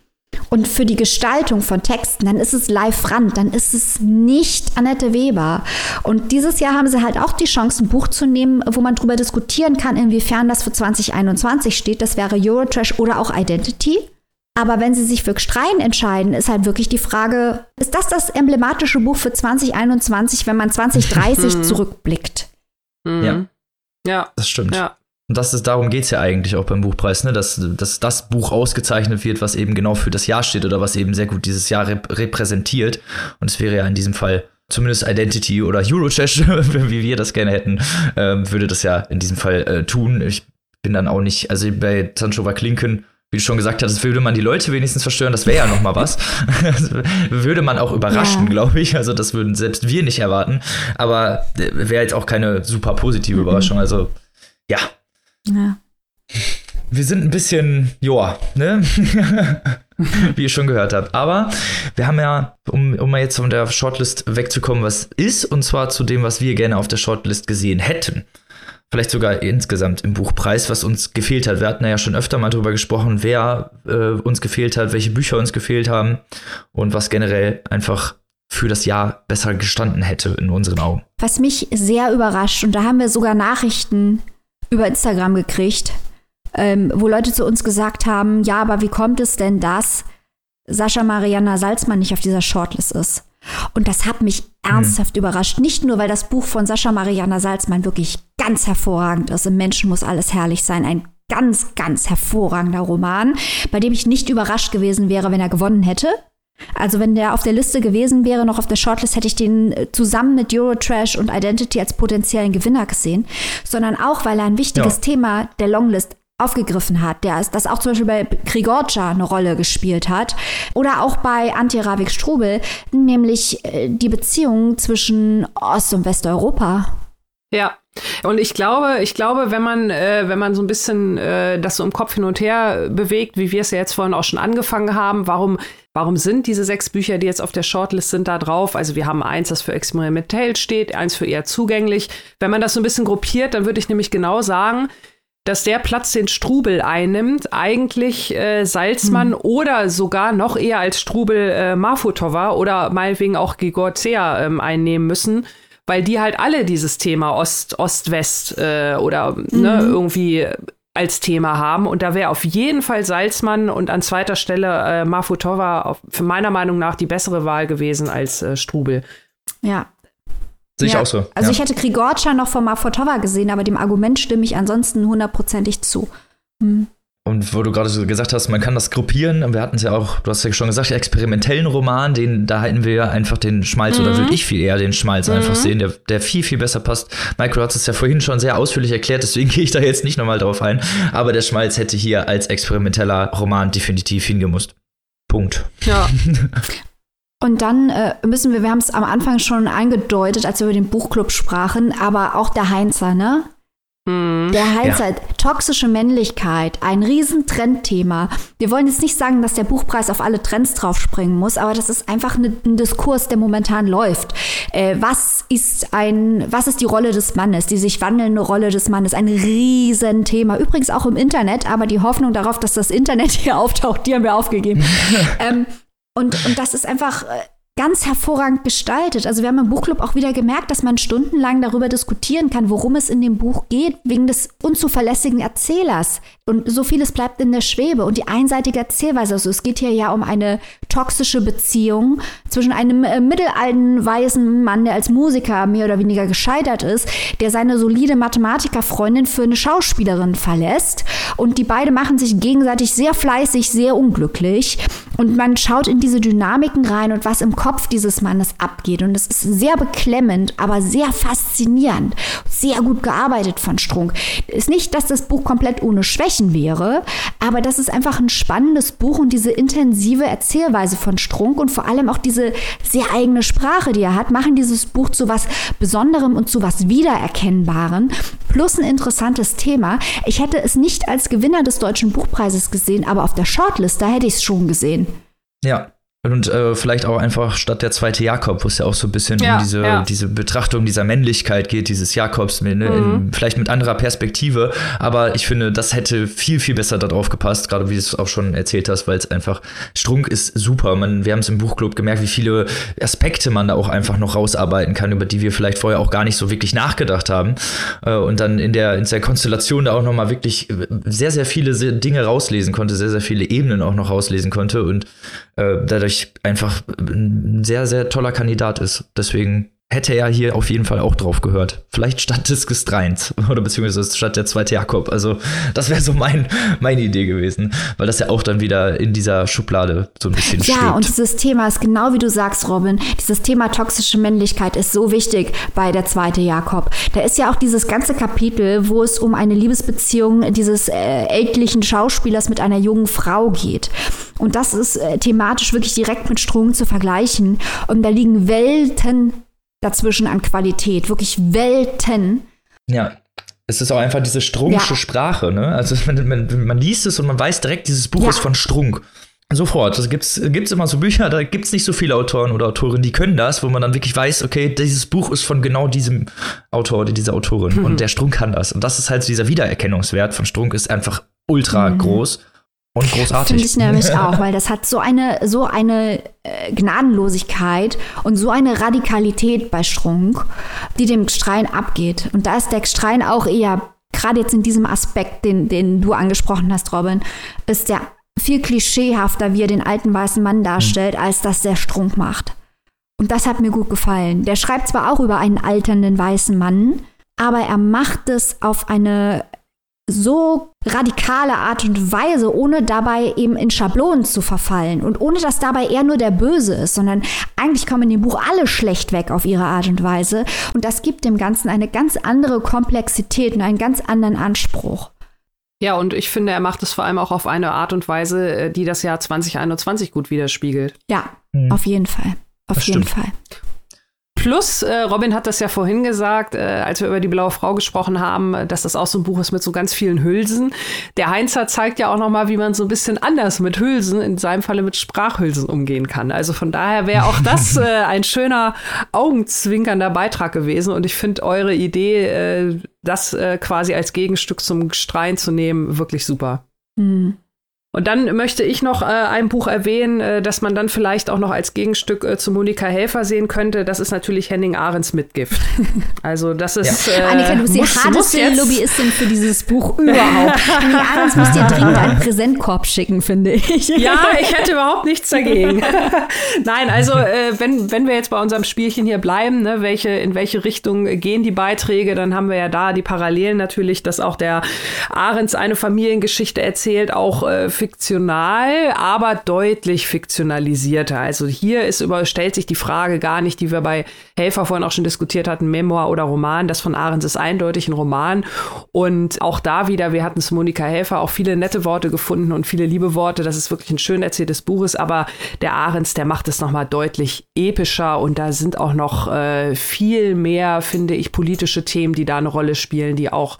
und für die Gestaltung von Texten, dann ist es Live Rand, dann ist es nicht Annette Weber. Und dieses Jahr haben sie halt auch die Chance, ein Buch zu nehmen, wo man darüber diskutieren kann, inwiefern das für 2021 steht. Das wäre Eurotrash oder auch Identity. Aber wenn sie sich für Gstrein entscheiden, ist halt wirklich die Frage, ist das das emblematische Buch für 2021, wenn man 2030 zurückblickt? Ja. Ja. Das stimmt. Ja. Und das ist, darum geht es ja eigentlich auch beim Buchpreis, ne? dass, dass das Buch ausgezeichnet wird, was eben genau für das Jahr steht oder was eben sehr gut dieses Jahr rep repräsentiert. Und es wäre ja in diesem Fall zumindest Identity oder Eurotrash, wie wir das gerne hätten, äh, würde das ja in diesem Fall äh, tun. Ich bin dann auch nicht, also bei Sanchova Klinken, wie du schon gesagt hast, würde man die Leute wenigstens verstören, das wäre ja noch mal was. würde man auch überraschen, ja. glaube ich. Also das würden selbst wir nicht erwarten. Aber äh, wäre jetzt auch keine super positive mhm. Überraschung. Also ja, ja. Wir sind ein bisschen, joa, ne? Wie ihr schon gehört habt. Aber wir haben ja, um, um mal jetzt von der Shortlist wegzukommen, was ist, und zwar zu dem, was wir gerne auf der Shortlist gesehen hätten. Vielleicht sogar insgesamt im Buchpreis, was uns gefehlt hat. Wir hatten ja schon öfter mal darüber gesprochen, wer äh, uns gefehlt hat, welche Bücher uns gefehlt haben und was generell einfach für das Jahr besser gestanden hätte in unseren Augen. Was mich sehr überrascht, und da haben wir sogar Nachrichten über Instagram gekriegt, ähm, wo Leute zu uns gesagt haben, ja, aber wie kommt es denn, dass Sascha Mariana Salzmann nicht auf dieser Shortlist ist? Und das hat mich ernsthaft hm. überrascht. Nicht nur, weil das Buch von Sascha Mariana Salzmann wirklich ganz hervorragend ist. Im Menschen muss alles herrlich sein. Ein ganz, ganz hervorragender Roman, bei dem ich nicht überrascht gewesen wäre, wenn er gewonnen hätte. Also wenn der auf der Liste gewesen wäre, noch auf der Shortlist, hätte ich den äh, zusammen mit Eurotrash und Identity als potenziellen Gewinner gesehen, sondern auch, weil er ein wichtiges ja. Thema der Longlist aufgegriffen hat, der ist, das auch zum Beispiel bei Grigorcha eine Rolle gespielt hat oder auch bei Antje Ravik Strubel, nämlich äh, die Beziehung zwischen Ost- und Westeuropa. Ja, und ich glaube, ich glaube, wenn man, äh, wenn man so ein bisschen äh, das so im Kopf hin und her bewegt, wie wir es ja jetzt vorhin auch schon angefangen haben, warum warum sind diese sechs Bücher, die jetzt auf der Shortlist sind, da drauf? Also wir haben eins, das für experimentell steht, eins für eher zugänglich. Wenn man das so ein bisschen gruppiert, dann würde ich nämlich genau sagen, dass der Platz, den Strubel einnimmt, eigentlich äh, Salzmann mhm. oder sogar noch eher als Strubel äh, Marfutova oder meinetwegen auch Gigorcea ähm, einnehmen müssen, weil die halt alle dieses Thema Ost, Ost-West äh, oder ne, mhm. ne, irgendwie als Thema haben. Und da wäre auf jeden Fall Salzmann und an zweiter Stelle äh, Marfutova für meiner Meinung nach die bessere Wahl gewesen als äh, Strubel. Ja, Sehe ich auch so. Also ja. ich hätte Grigorcha noch von Mafotova gesehen, aber dem Argument stimme ich ansonsten hundertprozentig zu. Hm. Und wo du gerade so gesagt hast, man kann das gruppieren. Wir hatten es ja auch, du hast ja schon gesagt, experimentellen Roman, den, da hätten wir ja einfach den Schmalz, mhm. oder würde ich viel eher den Schmalz mhm. einfach sehen, der, der viel, viel besser passt. Michael hat es ja vorhin schon sehr ausführlich erklärt, deswegen gehe ich da jetzt nicht nochmal drauf ein. Aber der Schmalz hätte hier als experimenteller Roman definitiv hingemusst. Punkt. Ja. Und dann äh, müssen wir, wir haben es am Anfang schon angedeutet, als wir über den Buchclub sprachen, aber auch der Heinzer, ne? Mhm. Der Heinzer, ja. toxische Männlichkeit, ein Riesentrendthema. Wir wollen jetzt nicht sagen, dass der Buchpreis auf alle Trends draufspringen muss, aber das ist einfach ne, ein Diskurs, der momentan läuft. Äh, was ist ein, was ist die Rolle des Mannes, die sich wandelnde Rolle des Mannes? Ein Riesenthema. Übrigens auch im Internet, aber die Hoffnung darauf, dass das Internet hier auftaucht, die haben wir aufgegeben. ähm, und, und das ist einfach äh, ganz hervorragend gestaltet. Also wir haben im Buchclub auch wieder gemerkt, dass man stundenlang darüber diskutieren kann, worum es in dem Buch geht, wegen des unzuverlässigen Erzählers. Und so vieles bleibt in der Schwebe. Und die einseitige Erzählweise, also es geht hier ja um eine toxische Beziehung zwischen einem äh, mittelalten weißen Mann, der als Musiker mehr oder weniger gescheitert ist, der seine solide Mathematikerfreundin für eine Schauspielerin verlässt. Und die beiden machen sich gegenseitig sehr fleißig, sehr unglücklich. Und man schaut in diese Dynamiken rein und was im Kopf dieses Mannes abgeht. Und es ist sehr beklemmend, aber sehr faszinierend. Sehr gut gearbeitet von Strunk. Ist nicht, dass das Buch komplett ohne Schwächen wäre, aber das ist einfach ein spannendes Buch und diese intensive Erzählweise von Strunk und vor allem auch diese sehr eigene Sprache, die er hat, machen dieses Buch zu was Besonderem und zu was Wiedererkennbaren. Plus ein interessantes Thema. Ich hätte es nicht als Gewinner des Deutschen Buchpreises gesehen, aber auf der Shortlist, da hätte ich es schon gesehen. Ja, und äh, vielleicht auch einfach statt der zweite Jakob, wo es ja auch so ein bisschen ja, um diese, ja. diese Betrachtung dieser Männlichkeit geht, dieses Jakobs, ne, mhm. in, vielleicht mit anderer Perspektive. Aber ich finde, das hätte viel, viel besser darauf gepasst, gerade wie du es auch schon erzählt hast, weil es einfach, Strunk ist super. Man, wir haben es im Buchclub gemerkt, wie viele Aspekte man da auch einfach noch rausarbeiten kann, über die wir vielleicht vorher auch gar nicht so wirklich nachgedacht haben. Äh, und dann in der, in der Konstellation da auch nochmal wirklich sehr, sehr viele Dinge rauslesen konnte, sehr, sehr viele Ebenen auch noch rauslesen konnte. Und äh, dadurch einfach ein sehr, sehr toller Kandidat ist. Deswegen hätte er hier auf jeden Fall auch drauf gehört. Vielleicht statt des Gestreins oder beziehungsweise statt der zweite Jakob. Also das wäre so mein, meine Idee gewesen, weil das ja auch dann wieder in dieser Schublade so ein bisschen steht. Ja, schwebt. und dieses Thema ist genau wie du sagst, Robin, dieses Thema toxische Männlichkeit ist so wichtig bei der zweite Jakob. Da ist ja auch dieses ganze Kapitel, wo es um eine Liebesbeziehung dieses äh, ältlichen Schauspielers mit einer jungen Frau geht. Und das ist äh, thematisch wirklich direkt mit Strom zu vergleichen. Und da liegen Welten dazwischen an Qualität, wirklich Welten. Ja. Es ist auch einfach diese strunkische ja. Sprache, ne? Also man, man, man, liest es und man weiß direkt, dieses Buch ja. ist von Strunk. Sofort. Gibt's, gibt's immer so Bücher, da gibt's nicht so viele Autoren oder Autorinnen, die können das, wo man dann wirklich weiß, okay, dieses Buch ist von genau diesem Autor oder dieser Autorin. Mhm. Und der Strunk kann das. Und das ist halt dieser Wiedererkennungswert von Strunk ist einfach ultra mhm. groß. Und großartig. Finde ich nämlich auch, weil das hat so eine, so eine äh, Gnadenlosigkeit und so eine Radikalität bei Strunk, die dem Gstrein abgeht. Und da ist der Gstrein auch eher, gerade jetzt in diesem Aspekt, den, den du angesprochen hast, Robin, ist der viel klischeehafter, wie er den alten weißen Mann darstellt, mhm. als das der Strunk macht. Und das hat mir gut gefallen. Der schreibt zwar auch über einen alternden weißen Mann, aber er macht es auf eine so radikale Art und Weise, ohne dabei eben in Schablonen zu verfallen und ohne dass dabei er nur der Böse ist, sondern eigentlich kommen in dem Buch alle schlecht weg auf ihre Art und Weise und das gibt dem Ganzen eine ganz andere Komplexität und einen ganz anderen Anspruch. Ja, und ich finde, er macht es vor allem auch auf eine Art und Weise, äh, die das Jahr 2021 gut widerspiegelt. Ja, mhm. auf jeden Fall. Auf das jeden stimmt. Fall. Plus, äh, Robin hat das ja vorhin gesagt, äh, als wir über die Blaue Frau gesprochen haben, äh, dass das auch so ein Buch ist mit so ganz vielen Hülsen. Der Heinzer zeigt ja auch noch mal, wie man so ein bisschen anders mit Hülsen, in seinem Falle mit Sprachhülsen umgehen kann. Also von daher wäre auch das äh, ein schöner augenzwinkernder Beitrag gewesen. Und ich finde eure Idee, äh, das äh, quasi als Gegenstück zum Strein zu nehmen, wirklich super. Mhm. Und dann möchte ich noch äh, ein Buch erwähnen, äh, das man dann vielleicht auch noch als Gegenstück äh, zu Monika Helfer sehen könnte. Das ist natürlich Henning Ahrens Mitgift. Also das ist. Ja. Äh, Annika, du bist die harteste Lobbyistin für dieses Buch überhaupt. Henning Ahrens muss dir dringend einen Präsentkorb schicken, finde ich. Ja, ich hätte überhaupt nichts dagegen. Nein, also äh, wenn, wenn wir jetzt bei unserem Spielchen hier bleiben, ne, welche, in welche Richtung gehen die Beiträge, dann haben wir ja da die Parallelen natürlich, dass auch der Ahrens eine Familiengeschichte erzählt, auch äh, fiktional, aber deutlich fiktionalisierter. Also hier ist über, stellt sich die Frage gar nicht, die wir bei Helfer vorhin auch schon diskutiert hatten, Memoir oder Roman. Das von Ahrens ist eindeutig ein Roman. Und auch da wieder, wir hatten es Monika Helfer auch viele nette Worte gefunden und viele liebe Worte. Das ist wirklich ein schön erzähltes Buches, aber der Ahrens, der macht es nochmal deutlich epischer und da sind auch noch äh, viel mehr, finde ich, politische Themen, die da eine Rolle spielen, die auch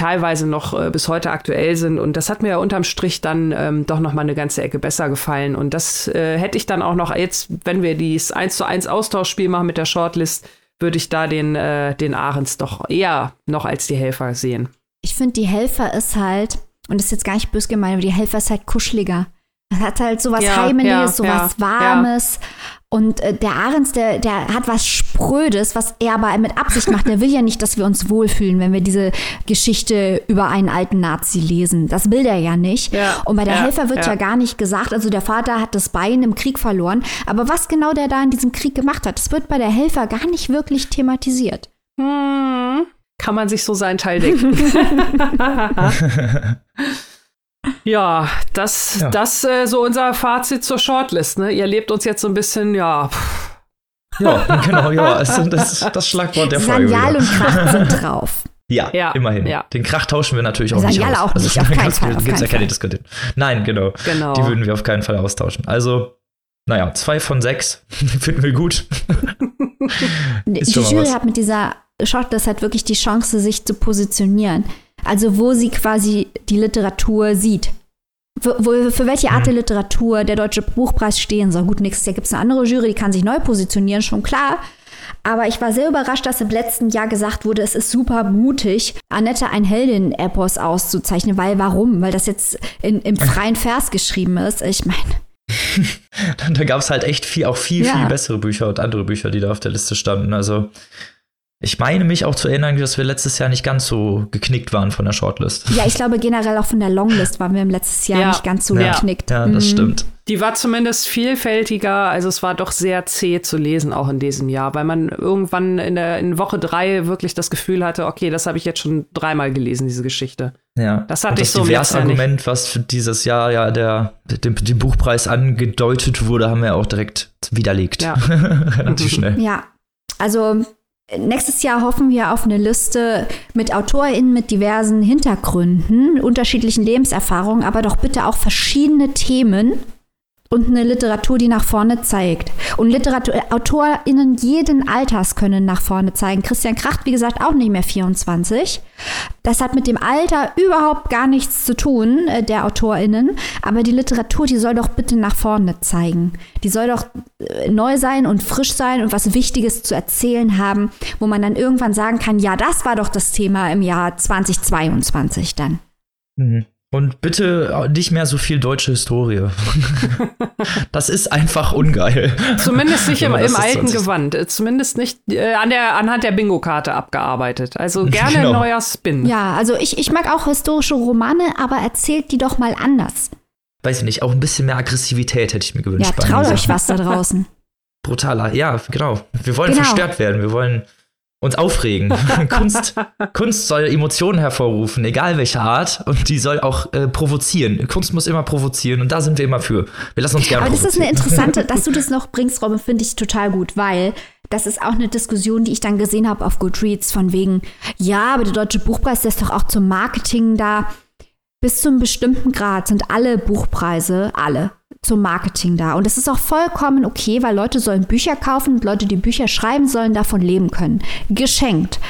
teilweise noch äh, bis heute aktuell sind. Und das hat mir ja unterm Strich dann ähm, doch noch mal eine ganze Ecke besser gefallen. Und das äh, hätte ich dann auch noch jetzt, wenn wir dieses 1 zu 1 Austauschspiel machen mit der Shortlist, würde ich da den, äh, den Ahrens doch eher noch als die Helfer sehen. Ich finde, die Helfer ist halt, und das ist jetzt gar nicht böse gemeint, aber die Helfer ist halt kuscheliger. Es hat halt sowas ja, Heimeliges, ja, sowas ja, Warmes. Ja. Und äh, der Ahrens, der, der hat was Sprödes, was er aber mit Absicht macht. Der will ja nicht, dass wir uns wohlfühlen, wenn wir diese Geschichte über einen alten Nazi lesen. Das will der ja nicht. Und bei der Helfer wird ja. gar nicht gesagt, also der Vater hat das Bein im Krieg verloren. Aber was genau der da in diesem Krieg gemacht hat, das wird bei der Helfer gar nicht wirklich thematisiert. Hm. Kann man sich so seinen Teil denken. Ja, das, ja. das äh, so unser Fazit zur Shortlist. Ne? Ihr lebt uns jetzt so ein bisschen, ja. Ja, genau, ja. Also das, das Schlagwort der Folge. Sanyal und Krach sind drauf. Ja, ja, immerhin. Ja. Den Krach tauschen wir natürlich auch Sanyal nicht aus. auch nicht, also, auf keinen Fall. Gibt's ja keine Diskussion. Nein, genau. genau. Die würden wir auf keinen Fall austauschen. Also, naja, zwei von sechs finden wir gut. die Jury hat mit dieser Shortlist halt wirklich die Chance, sich zu positionieren. Also wo sie quasi die Literatur sieht. Für, wo, für welche Art der mhm. Literatur der Deutsche Buchpreis stehen soll. Gut, nächstes Jahr gibt es eine andere Jury, die kann sich neu positionieren, schon klar. Aber ich war sehr überrascht, dass im letzten Jahr gesagt wurde, es ist super mutig, Annette ein Heldin-Epos auszuzeichnen. Weil warum? Weil das jetzt in, im freien Vers geschrieben ist. Ich meine. da gab es halt echt viel, auch viel, ja. viel bessere Bücher und andere Bücher, die da auf der Liste standen. Also ich meine mich auch zu erinnern, dass wir letztes Jahr nicht ganz so geknickt waren von der Shortlist. Ja, ich glaube generell auch von der Longlist waren wir im letzten Jahr ja. nicht ganz so ja. geknickt. Ja, das mhm. stimmt. Die war zumindest vielfältiger, also es war doch sehr zäh zu lesen auch in diesem Jahr, weil man irgendwann in, der, in Woche drei wirklich das Gefühl hatte, okay, das habe ich jetzt schon dreimal gelesen, diese Geschichte. Ja. Das hatte Und ich das so diverse Argument, was für dieses Jahr ja der, dem, dem Buchpreis angedeutet wurde, haben wir auch direkt widerlegt. Ja. Relativ schnell. Ja. Also Nächstes Jahr hoffen wir auf eine Liste mit AutorInnen mit diversen Hintergründen, unterschiedlichen Lebenserfahrungen, aber doch bitte auch verschiedene Themen, und eine Literatur, die nach vorne zeigt. Und Literatur, äh, AutorInnen jeden Alters können nach vorne zeigen. Christian Kracht, wie gesagt, auch nicht mehr 24. Das hat mit dem Alter überhaupt gar nichts zu tun, äh, der AutorInnen. Aber die Literatur, die soll doch bitte nach vorne zeigen. Die soll doch äh, neu sein und frisch sein und was Wichtiges zu erzählen haben, wo man dann irgendwann sagen kann, ja, das war doch das Thema im Jahr 2022 dann. Mhm. Und bitte nicht mehr so viel deutsche Historie. das ist einfach ungeil. Zumindest nicht im, im alten Gewand. Zumindest nicht äh, an der, anhand der Bingo-Karte abgearbeitet. Also gerne genau. ein neuer Spin. Ja, also ich, ich mag auch historische Romane, aber erzählt die doch mal anders. Weiß ich nicht, auch ein bisschen mehr Aggressivität hätte ich mir gewünscht. Ja, traut euch was da draußen. Brutaler, ja, genau. Wir wollen genau. verstört werden. Wir wollen uns aufregen. Kunst, Kunst soll Emotionen hervorrufen, egal welche Art, und die soll auch äh, provozieren. Kunst muss immer provozieren und da sind wir immer für. Wir lassen uns gerne Aber das ist eine interessante, dass du das noch bringst, Robin, finde ich total gut, weil das ist auch eine Diskussion, die ich dann gesehen habe auf Goodreads von wegen, ja, aber der Deutsche Buchpreis der ist doch auch zum Marketing da. Bis zu einem bestimmten Grad sind alle Buchpreise, alle, zum Marketing da. Und es ist auch vollkommen okay, weil Leute sollen Bücher kaufen und Leute, die Bücher schreiben, sollen davon leben können. Geschenkt.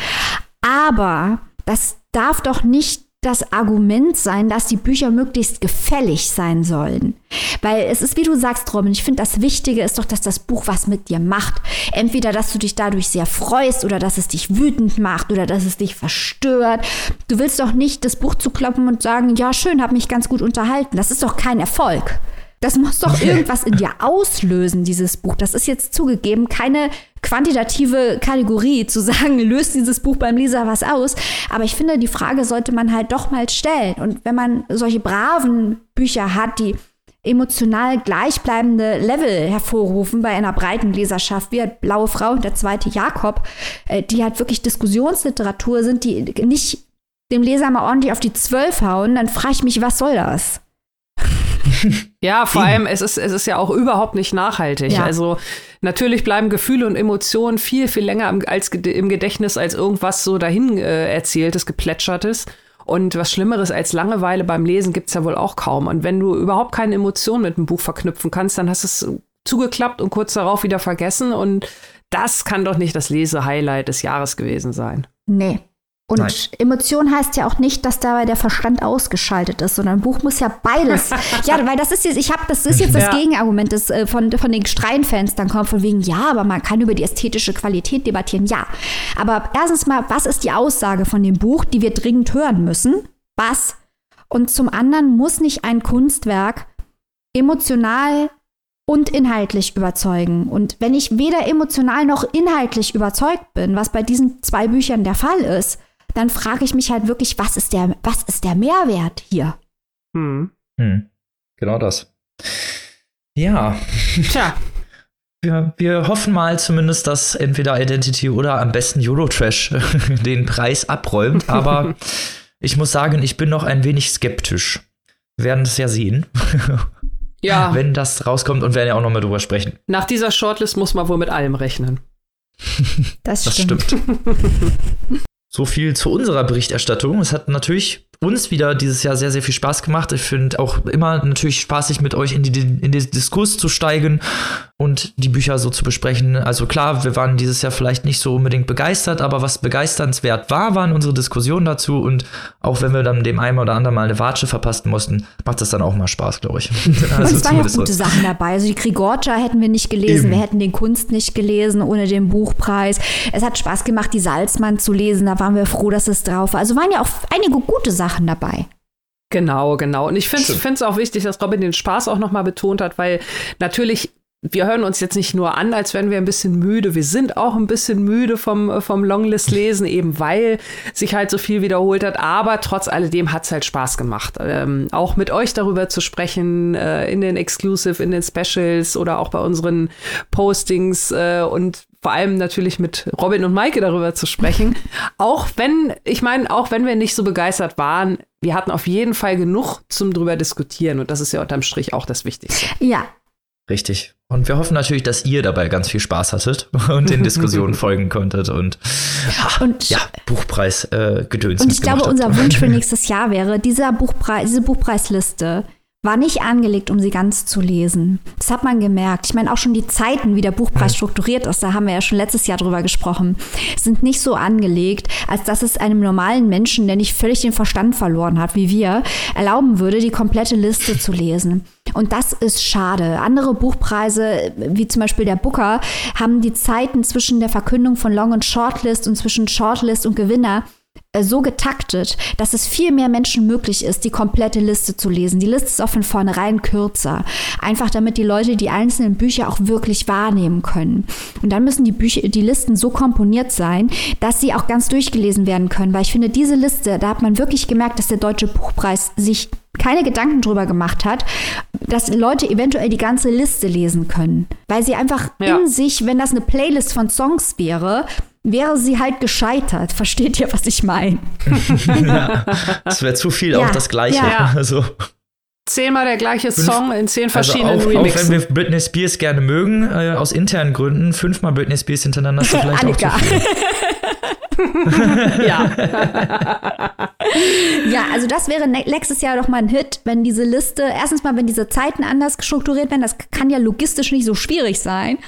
Aber das darf doch nicht das Argument sein, dass die Bücher möglichst gefällig sein sollen. Weil es ist, wie du sagst, Robin, ich finde, das Wichtige ist doch, dass das Buch was mit dir macht. Entweder, dass du dich dadurch sehr freust oder dass es dich wütend macht oder dass es dich verstört. Du willst doch nicht das Buch zukloppen und sagen, ja, schön, hab mich ganz gut unterhalten. Das ist doch kein Erfolg. Das muss doch irgendwas in dir auslösen, dieses Buch. Das ist jetzt zugegeben keine quantitative Kategorie zu sagen, löst dieses Buch beim Leser was aus. Aber ich finde, die Frage sollte man halt doch mal stellen. Und wenn man solche braven Bücher hat, die emotional gleichbleibende Level hervorrufen bei einer breiten Leserschaft, wie halt Blaue Frau und der zweite Jakob, äh, die halt wirklich Diskussionsliteratur sind, die nicht dem Leser mal ordentlich auf die Zwölf hauen, dann frage ich mich, was soll das? Ja, vor allem, es ist, es ist ja auch überhaupt nicht nachhaltig. Ja. Also natürlich bleiben Gefühle und Emotionen viel, viel länger im, als, im Gedächtnis als irgendwas so dahin äh, erzähltes, geplätschertes. Und was Schlimmeres als Langeweile beim Lesen gibt's ja wohl auch kaum. Und wenn du überhaupt keine Emotionen mit einem Buch verknüpfen kannst, dann hast du es zugeklappt und kurz darauf wieder vergessen. Und das kann doch nicht das Lese-Highlight des Jahres gewesen sein. Nee, und Nein. Emotion heißt ja auch nicht, dass dabei der Verstand ausgeschaltet ist, sondern ein Buch muss ja beides. ja, weil das ist jetzt, ich habe, das ist jetzt das ja. Gegenargument, das äh, von, von den Streinfans dann kommt, von wegen, ja, aber man kann über die ästhetische Qualität debattieren. Ja. Aber erstens mal, was ist die Aussage von dem Buch, die wir dringend hören müssen? Was? Und zum anderen muss nicht ein Kunstwerk emotional und inhaltlich überzeugen. Und wenn ich weder emotional noch inhaltlich überzeugt bin, was bei diesen zwei Büchern der Fall ist, dann frage ich mich halt wirklich, was ist der, was ist der Mehrwert hier? Hm. Hm. Genau das. Ja. Tja. Wir, wir hoffen mal zumindest, dass entweder Identity oder am besten Eurotrash den Preis abräumt. Aber ich muss sagen, ich bin noch ein wenig skeptisch. Wir werden es ja sehen. Ja. Wenn das rauskommt und werden ja auch noch mal drüber sprechen. Nach dieser Shortlist muss man wohl mit allem rechnen. Das stimmt. Das stimmt. So viel zu unserer Berichterstattung. Es hat natürlich uns wieder dieses Jahr sehr, sehr viel Spaß gemacht. Ich finde auch immer natürlich spaßig, mit euch in, die, in den Diskurs zu steigen und die Bücher so zu besprechen. Also klar, wir waren dieses Jahr vielleicht nicht so unbedingt begeistert, aber was begeisternswert war, waren unsere Diskussionen dazu. Und auch wenn wir dann dem einen oder anderen mal eine Watsche verpassen mussten, macht das dann auch mal Spaß, glaube ich. also es waren ja gute Sachen dabei. Also die Grigorcia hätten wir nicht gelesen, Eben. wir hätten den Kunst nicht gelesen ohne den Buchpreis. Es hat Spaß gemacht, die Salzmann zu lesen. Da waren wir froh, dass es drauf war. Also waren ja auch einige gute Sachen Sachen dabei. Genau, genau. Und ich finde es auch wichtig, dass Robin den Spaß auch nochmal betont hat, weil natürlich wir hören uns jetzt nicht nur an, als wären wir ein bisschen müde. Wir sind auch ein bisschen müde vom, vom Longlist-Lesen, eben weil sich halt so viel wiederholt hat. Aber trotz alledem hat es halt Spaß gemacht. Ähm, auch mit euch darüber zu sprechen, äh, in den Exclusive, in den Specials oder auch bei unseren Postings äh, und vor allem natürlich mit Robin und Maike darüber zu sprechen. auch wenn, ich meine, auch wenn wir nicht so begeistert waren, wir hatten auf jeden Fall genug zum drüber diskutieren und das ist ja unterm Strich auch das Wichtigste. Ja. Richtig. Und wir hoffen natürlich, dass ihr dabei ganz viel Spaß hattet und den Diskussionen folgen konntet und, und ja, Buchpreis äh, gedöns. Und ich glaube, unser Wunsch für nächstes Jahr wäre, dieser Buchpreis, diese Buchpreisliste war nicht angelegt, um sie ganz zu lesen. Das hat man gemerkt. Ich meine, auch schon die Zeiten, wie der Buchpreis strukturiert ist, da haben wir ja schon letztes Jahr drüber gesprochen, sind nicht so angelegt, als dass es einem normalen Menschen, der nicht völlig den Verstand verloren hat, wie wir, erlauben würde, die komplette Liste zu lesen. Und das ist schade. Andere Buchpreise, wie zum Beispiel der Booker, haben die Zeiten zwischen der Verkündung von Long- und Shortlist und zwischen Shortlist und Gewinner so getaktet, dass es viel mehr Menschen möglich ist, die komplette Liste zu lesen. Die Liste ist auch von vornherein kürzer. Einfach damit die Leute die einzelnen Bücher auch wirklich wahrnehmen können. Und dann müssen die Bücher, die Listen so komponiert sein, dass sie auch ganz durchgelesen werden können. Weil ich finde, diese Liste, da hat man wirklich gemerkt, dass der Deutsche Buchpreis sich keine Gedanken drüber gemacht hat, dass Leute eventuell die ganze Liste lesen können. Weil sie einfach ja. in sich, wenn das eine Playlist von Songs wäre, wäre sie halt gescheitert. Versteht ihr, was ich meine? ja, das wäre zu viel, ja, auch das Gleiche. Ja. Also. Zehnmal der gleiche Song in zehn verschiedenen also auch, Remixen. Auch wenn wir Britney Spears gerne mögen, äh, aus internen Gründen, fünfmal Britney Spears hintereinander ist vielleicht auch zu viel. ja. ja, also das wäre nächstes Jahr doch mal ein Hit, wenn diese Liste, erstens mal, wenn diese Zeiten anders strukturiert werden, das kann ja logistisch nicht so schwierig sein.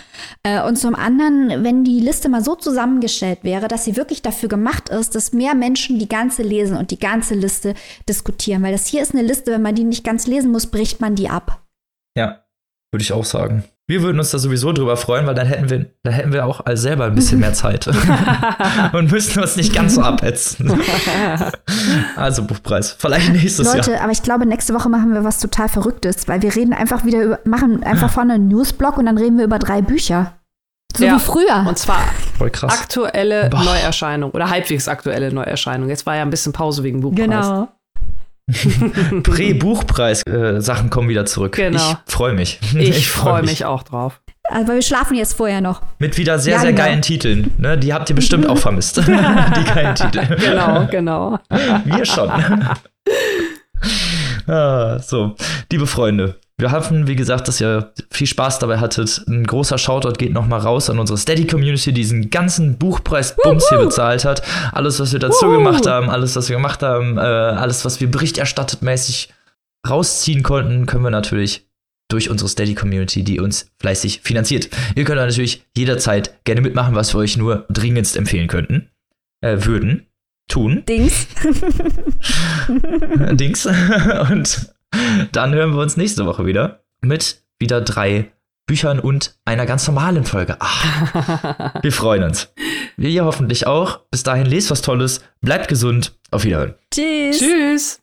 Äh, und zum anderen, wenn die Liste mal so zusammengestellt wäre, dass sie wirklich dafür gemacht ist, dass mehr Menschen die ganze lesen und die ganze Liste diskutieren. Weil das hier ist eine Liste, wenn man die nicht ganz lesen muss, bricht man die ab. Ja, würde ich auch sagen. Wir würden uns da sowieso drüber freuen, weil dann hätten wir, dann hätten wir auch als selber ein bisschen mehr Zeit und müssten uns nicht ganz so abhetzen. also Buchpreis, vielleicht nächstes Leute, Jahr. Leute, aber ich glaube, nächste Woche machen wir was total Verrücktes, weil wir reden einfach wieder über, machen einfach vorne einen Newsblog und dann reden wir über drei Bücher. So ja. wie früher. Und zwar aktuelle Boah. Neuerscheinung oder halbwegs aktuelle Neuerscheinung. Jetzt war ja ein bisschen Pause wegen Buchpreis. Genau. Prä-Buchpreis-Sachen äh, kommen wieder zurück. Genau. Ich freue mich. Ich, ich freue freu mich. mich auch drauf. Aber wir schlafen jetzt vorher noch. Mit wieder sehr, ja, sehr genau. geilen Titeln. Ne? Die habt ihr bestimmt auch vermisst. Die geilen Titel. Genau, genau. Wir schon. ah, so, liebe Freunde, wir hoffen, wie gesagt, dass ihr viel Spaß dabei hattet. Ein großer Shoutout geht nochmal raus an unsere Steady-Community, die diesen ganzen Buchpreis-Bums hier bezahlt hat. Alles, was wir dazu Uhu. gemacht haben, alles, was wir gemacht haben, äh, alles, was wir berichterstattet mäßig rausziehen konnten, können wir natürlich durch unsere Steady-Community, die uns fleißig finanziert. Ihr könnt natürlich jederzeit gerne mitmachen, was wir euch nur dringendst empfehlen könnten, äh, würden, tun. Dings. Dings. Und dann hören wir uns nächste Woche wieder mit wieder drei Büchern und einer ganz normalen Folge. Ach, wir freuen uns. Wir hoffentlich auch. Bis dahin lest was Tolles, bleibt gesund. Auf Wiederhören. Tschüss. Tschüss.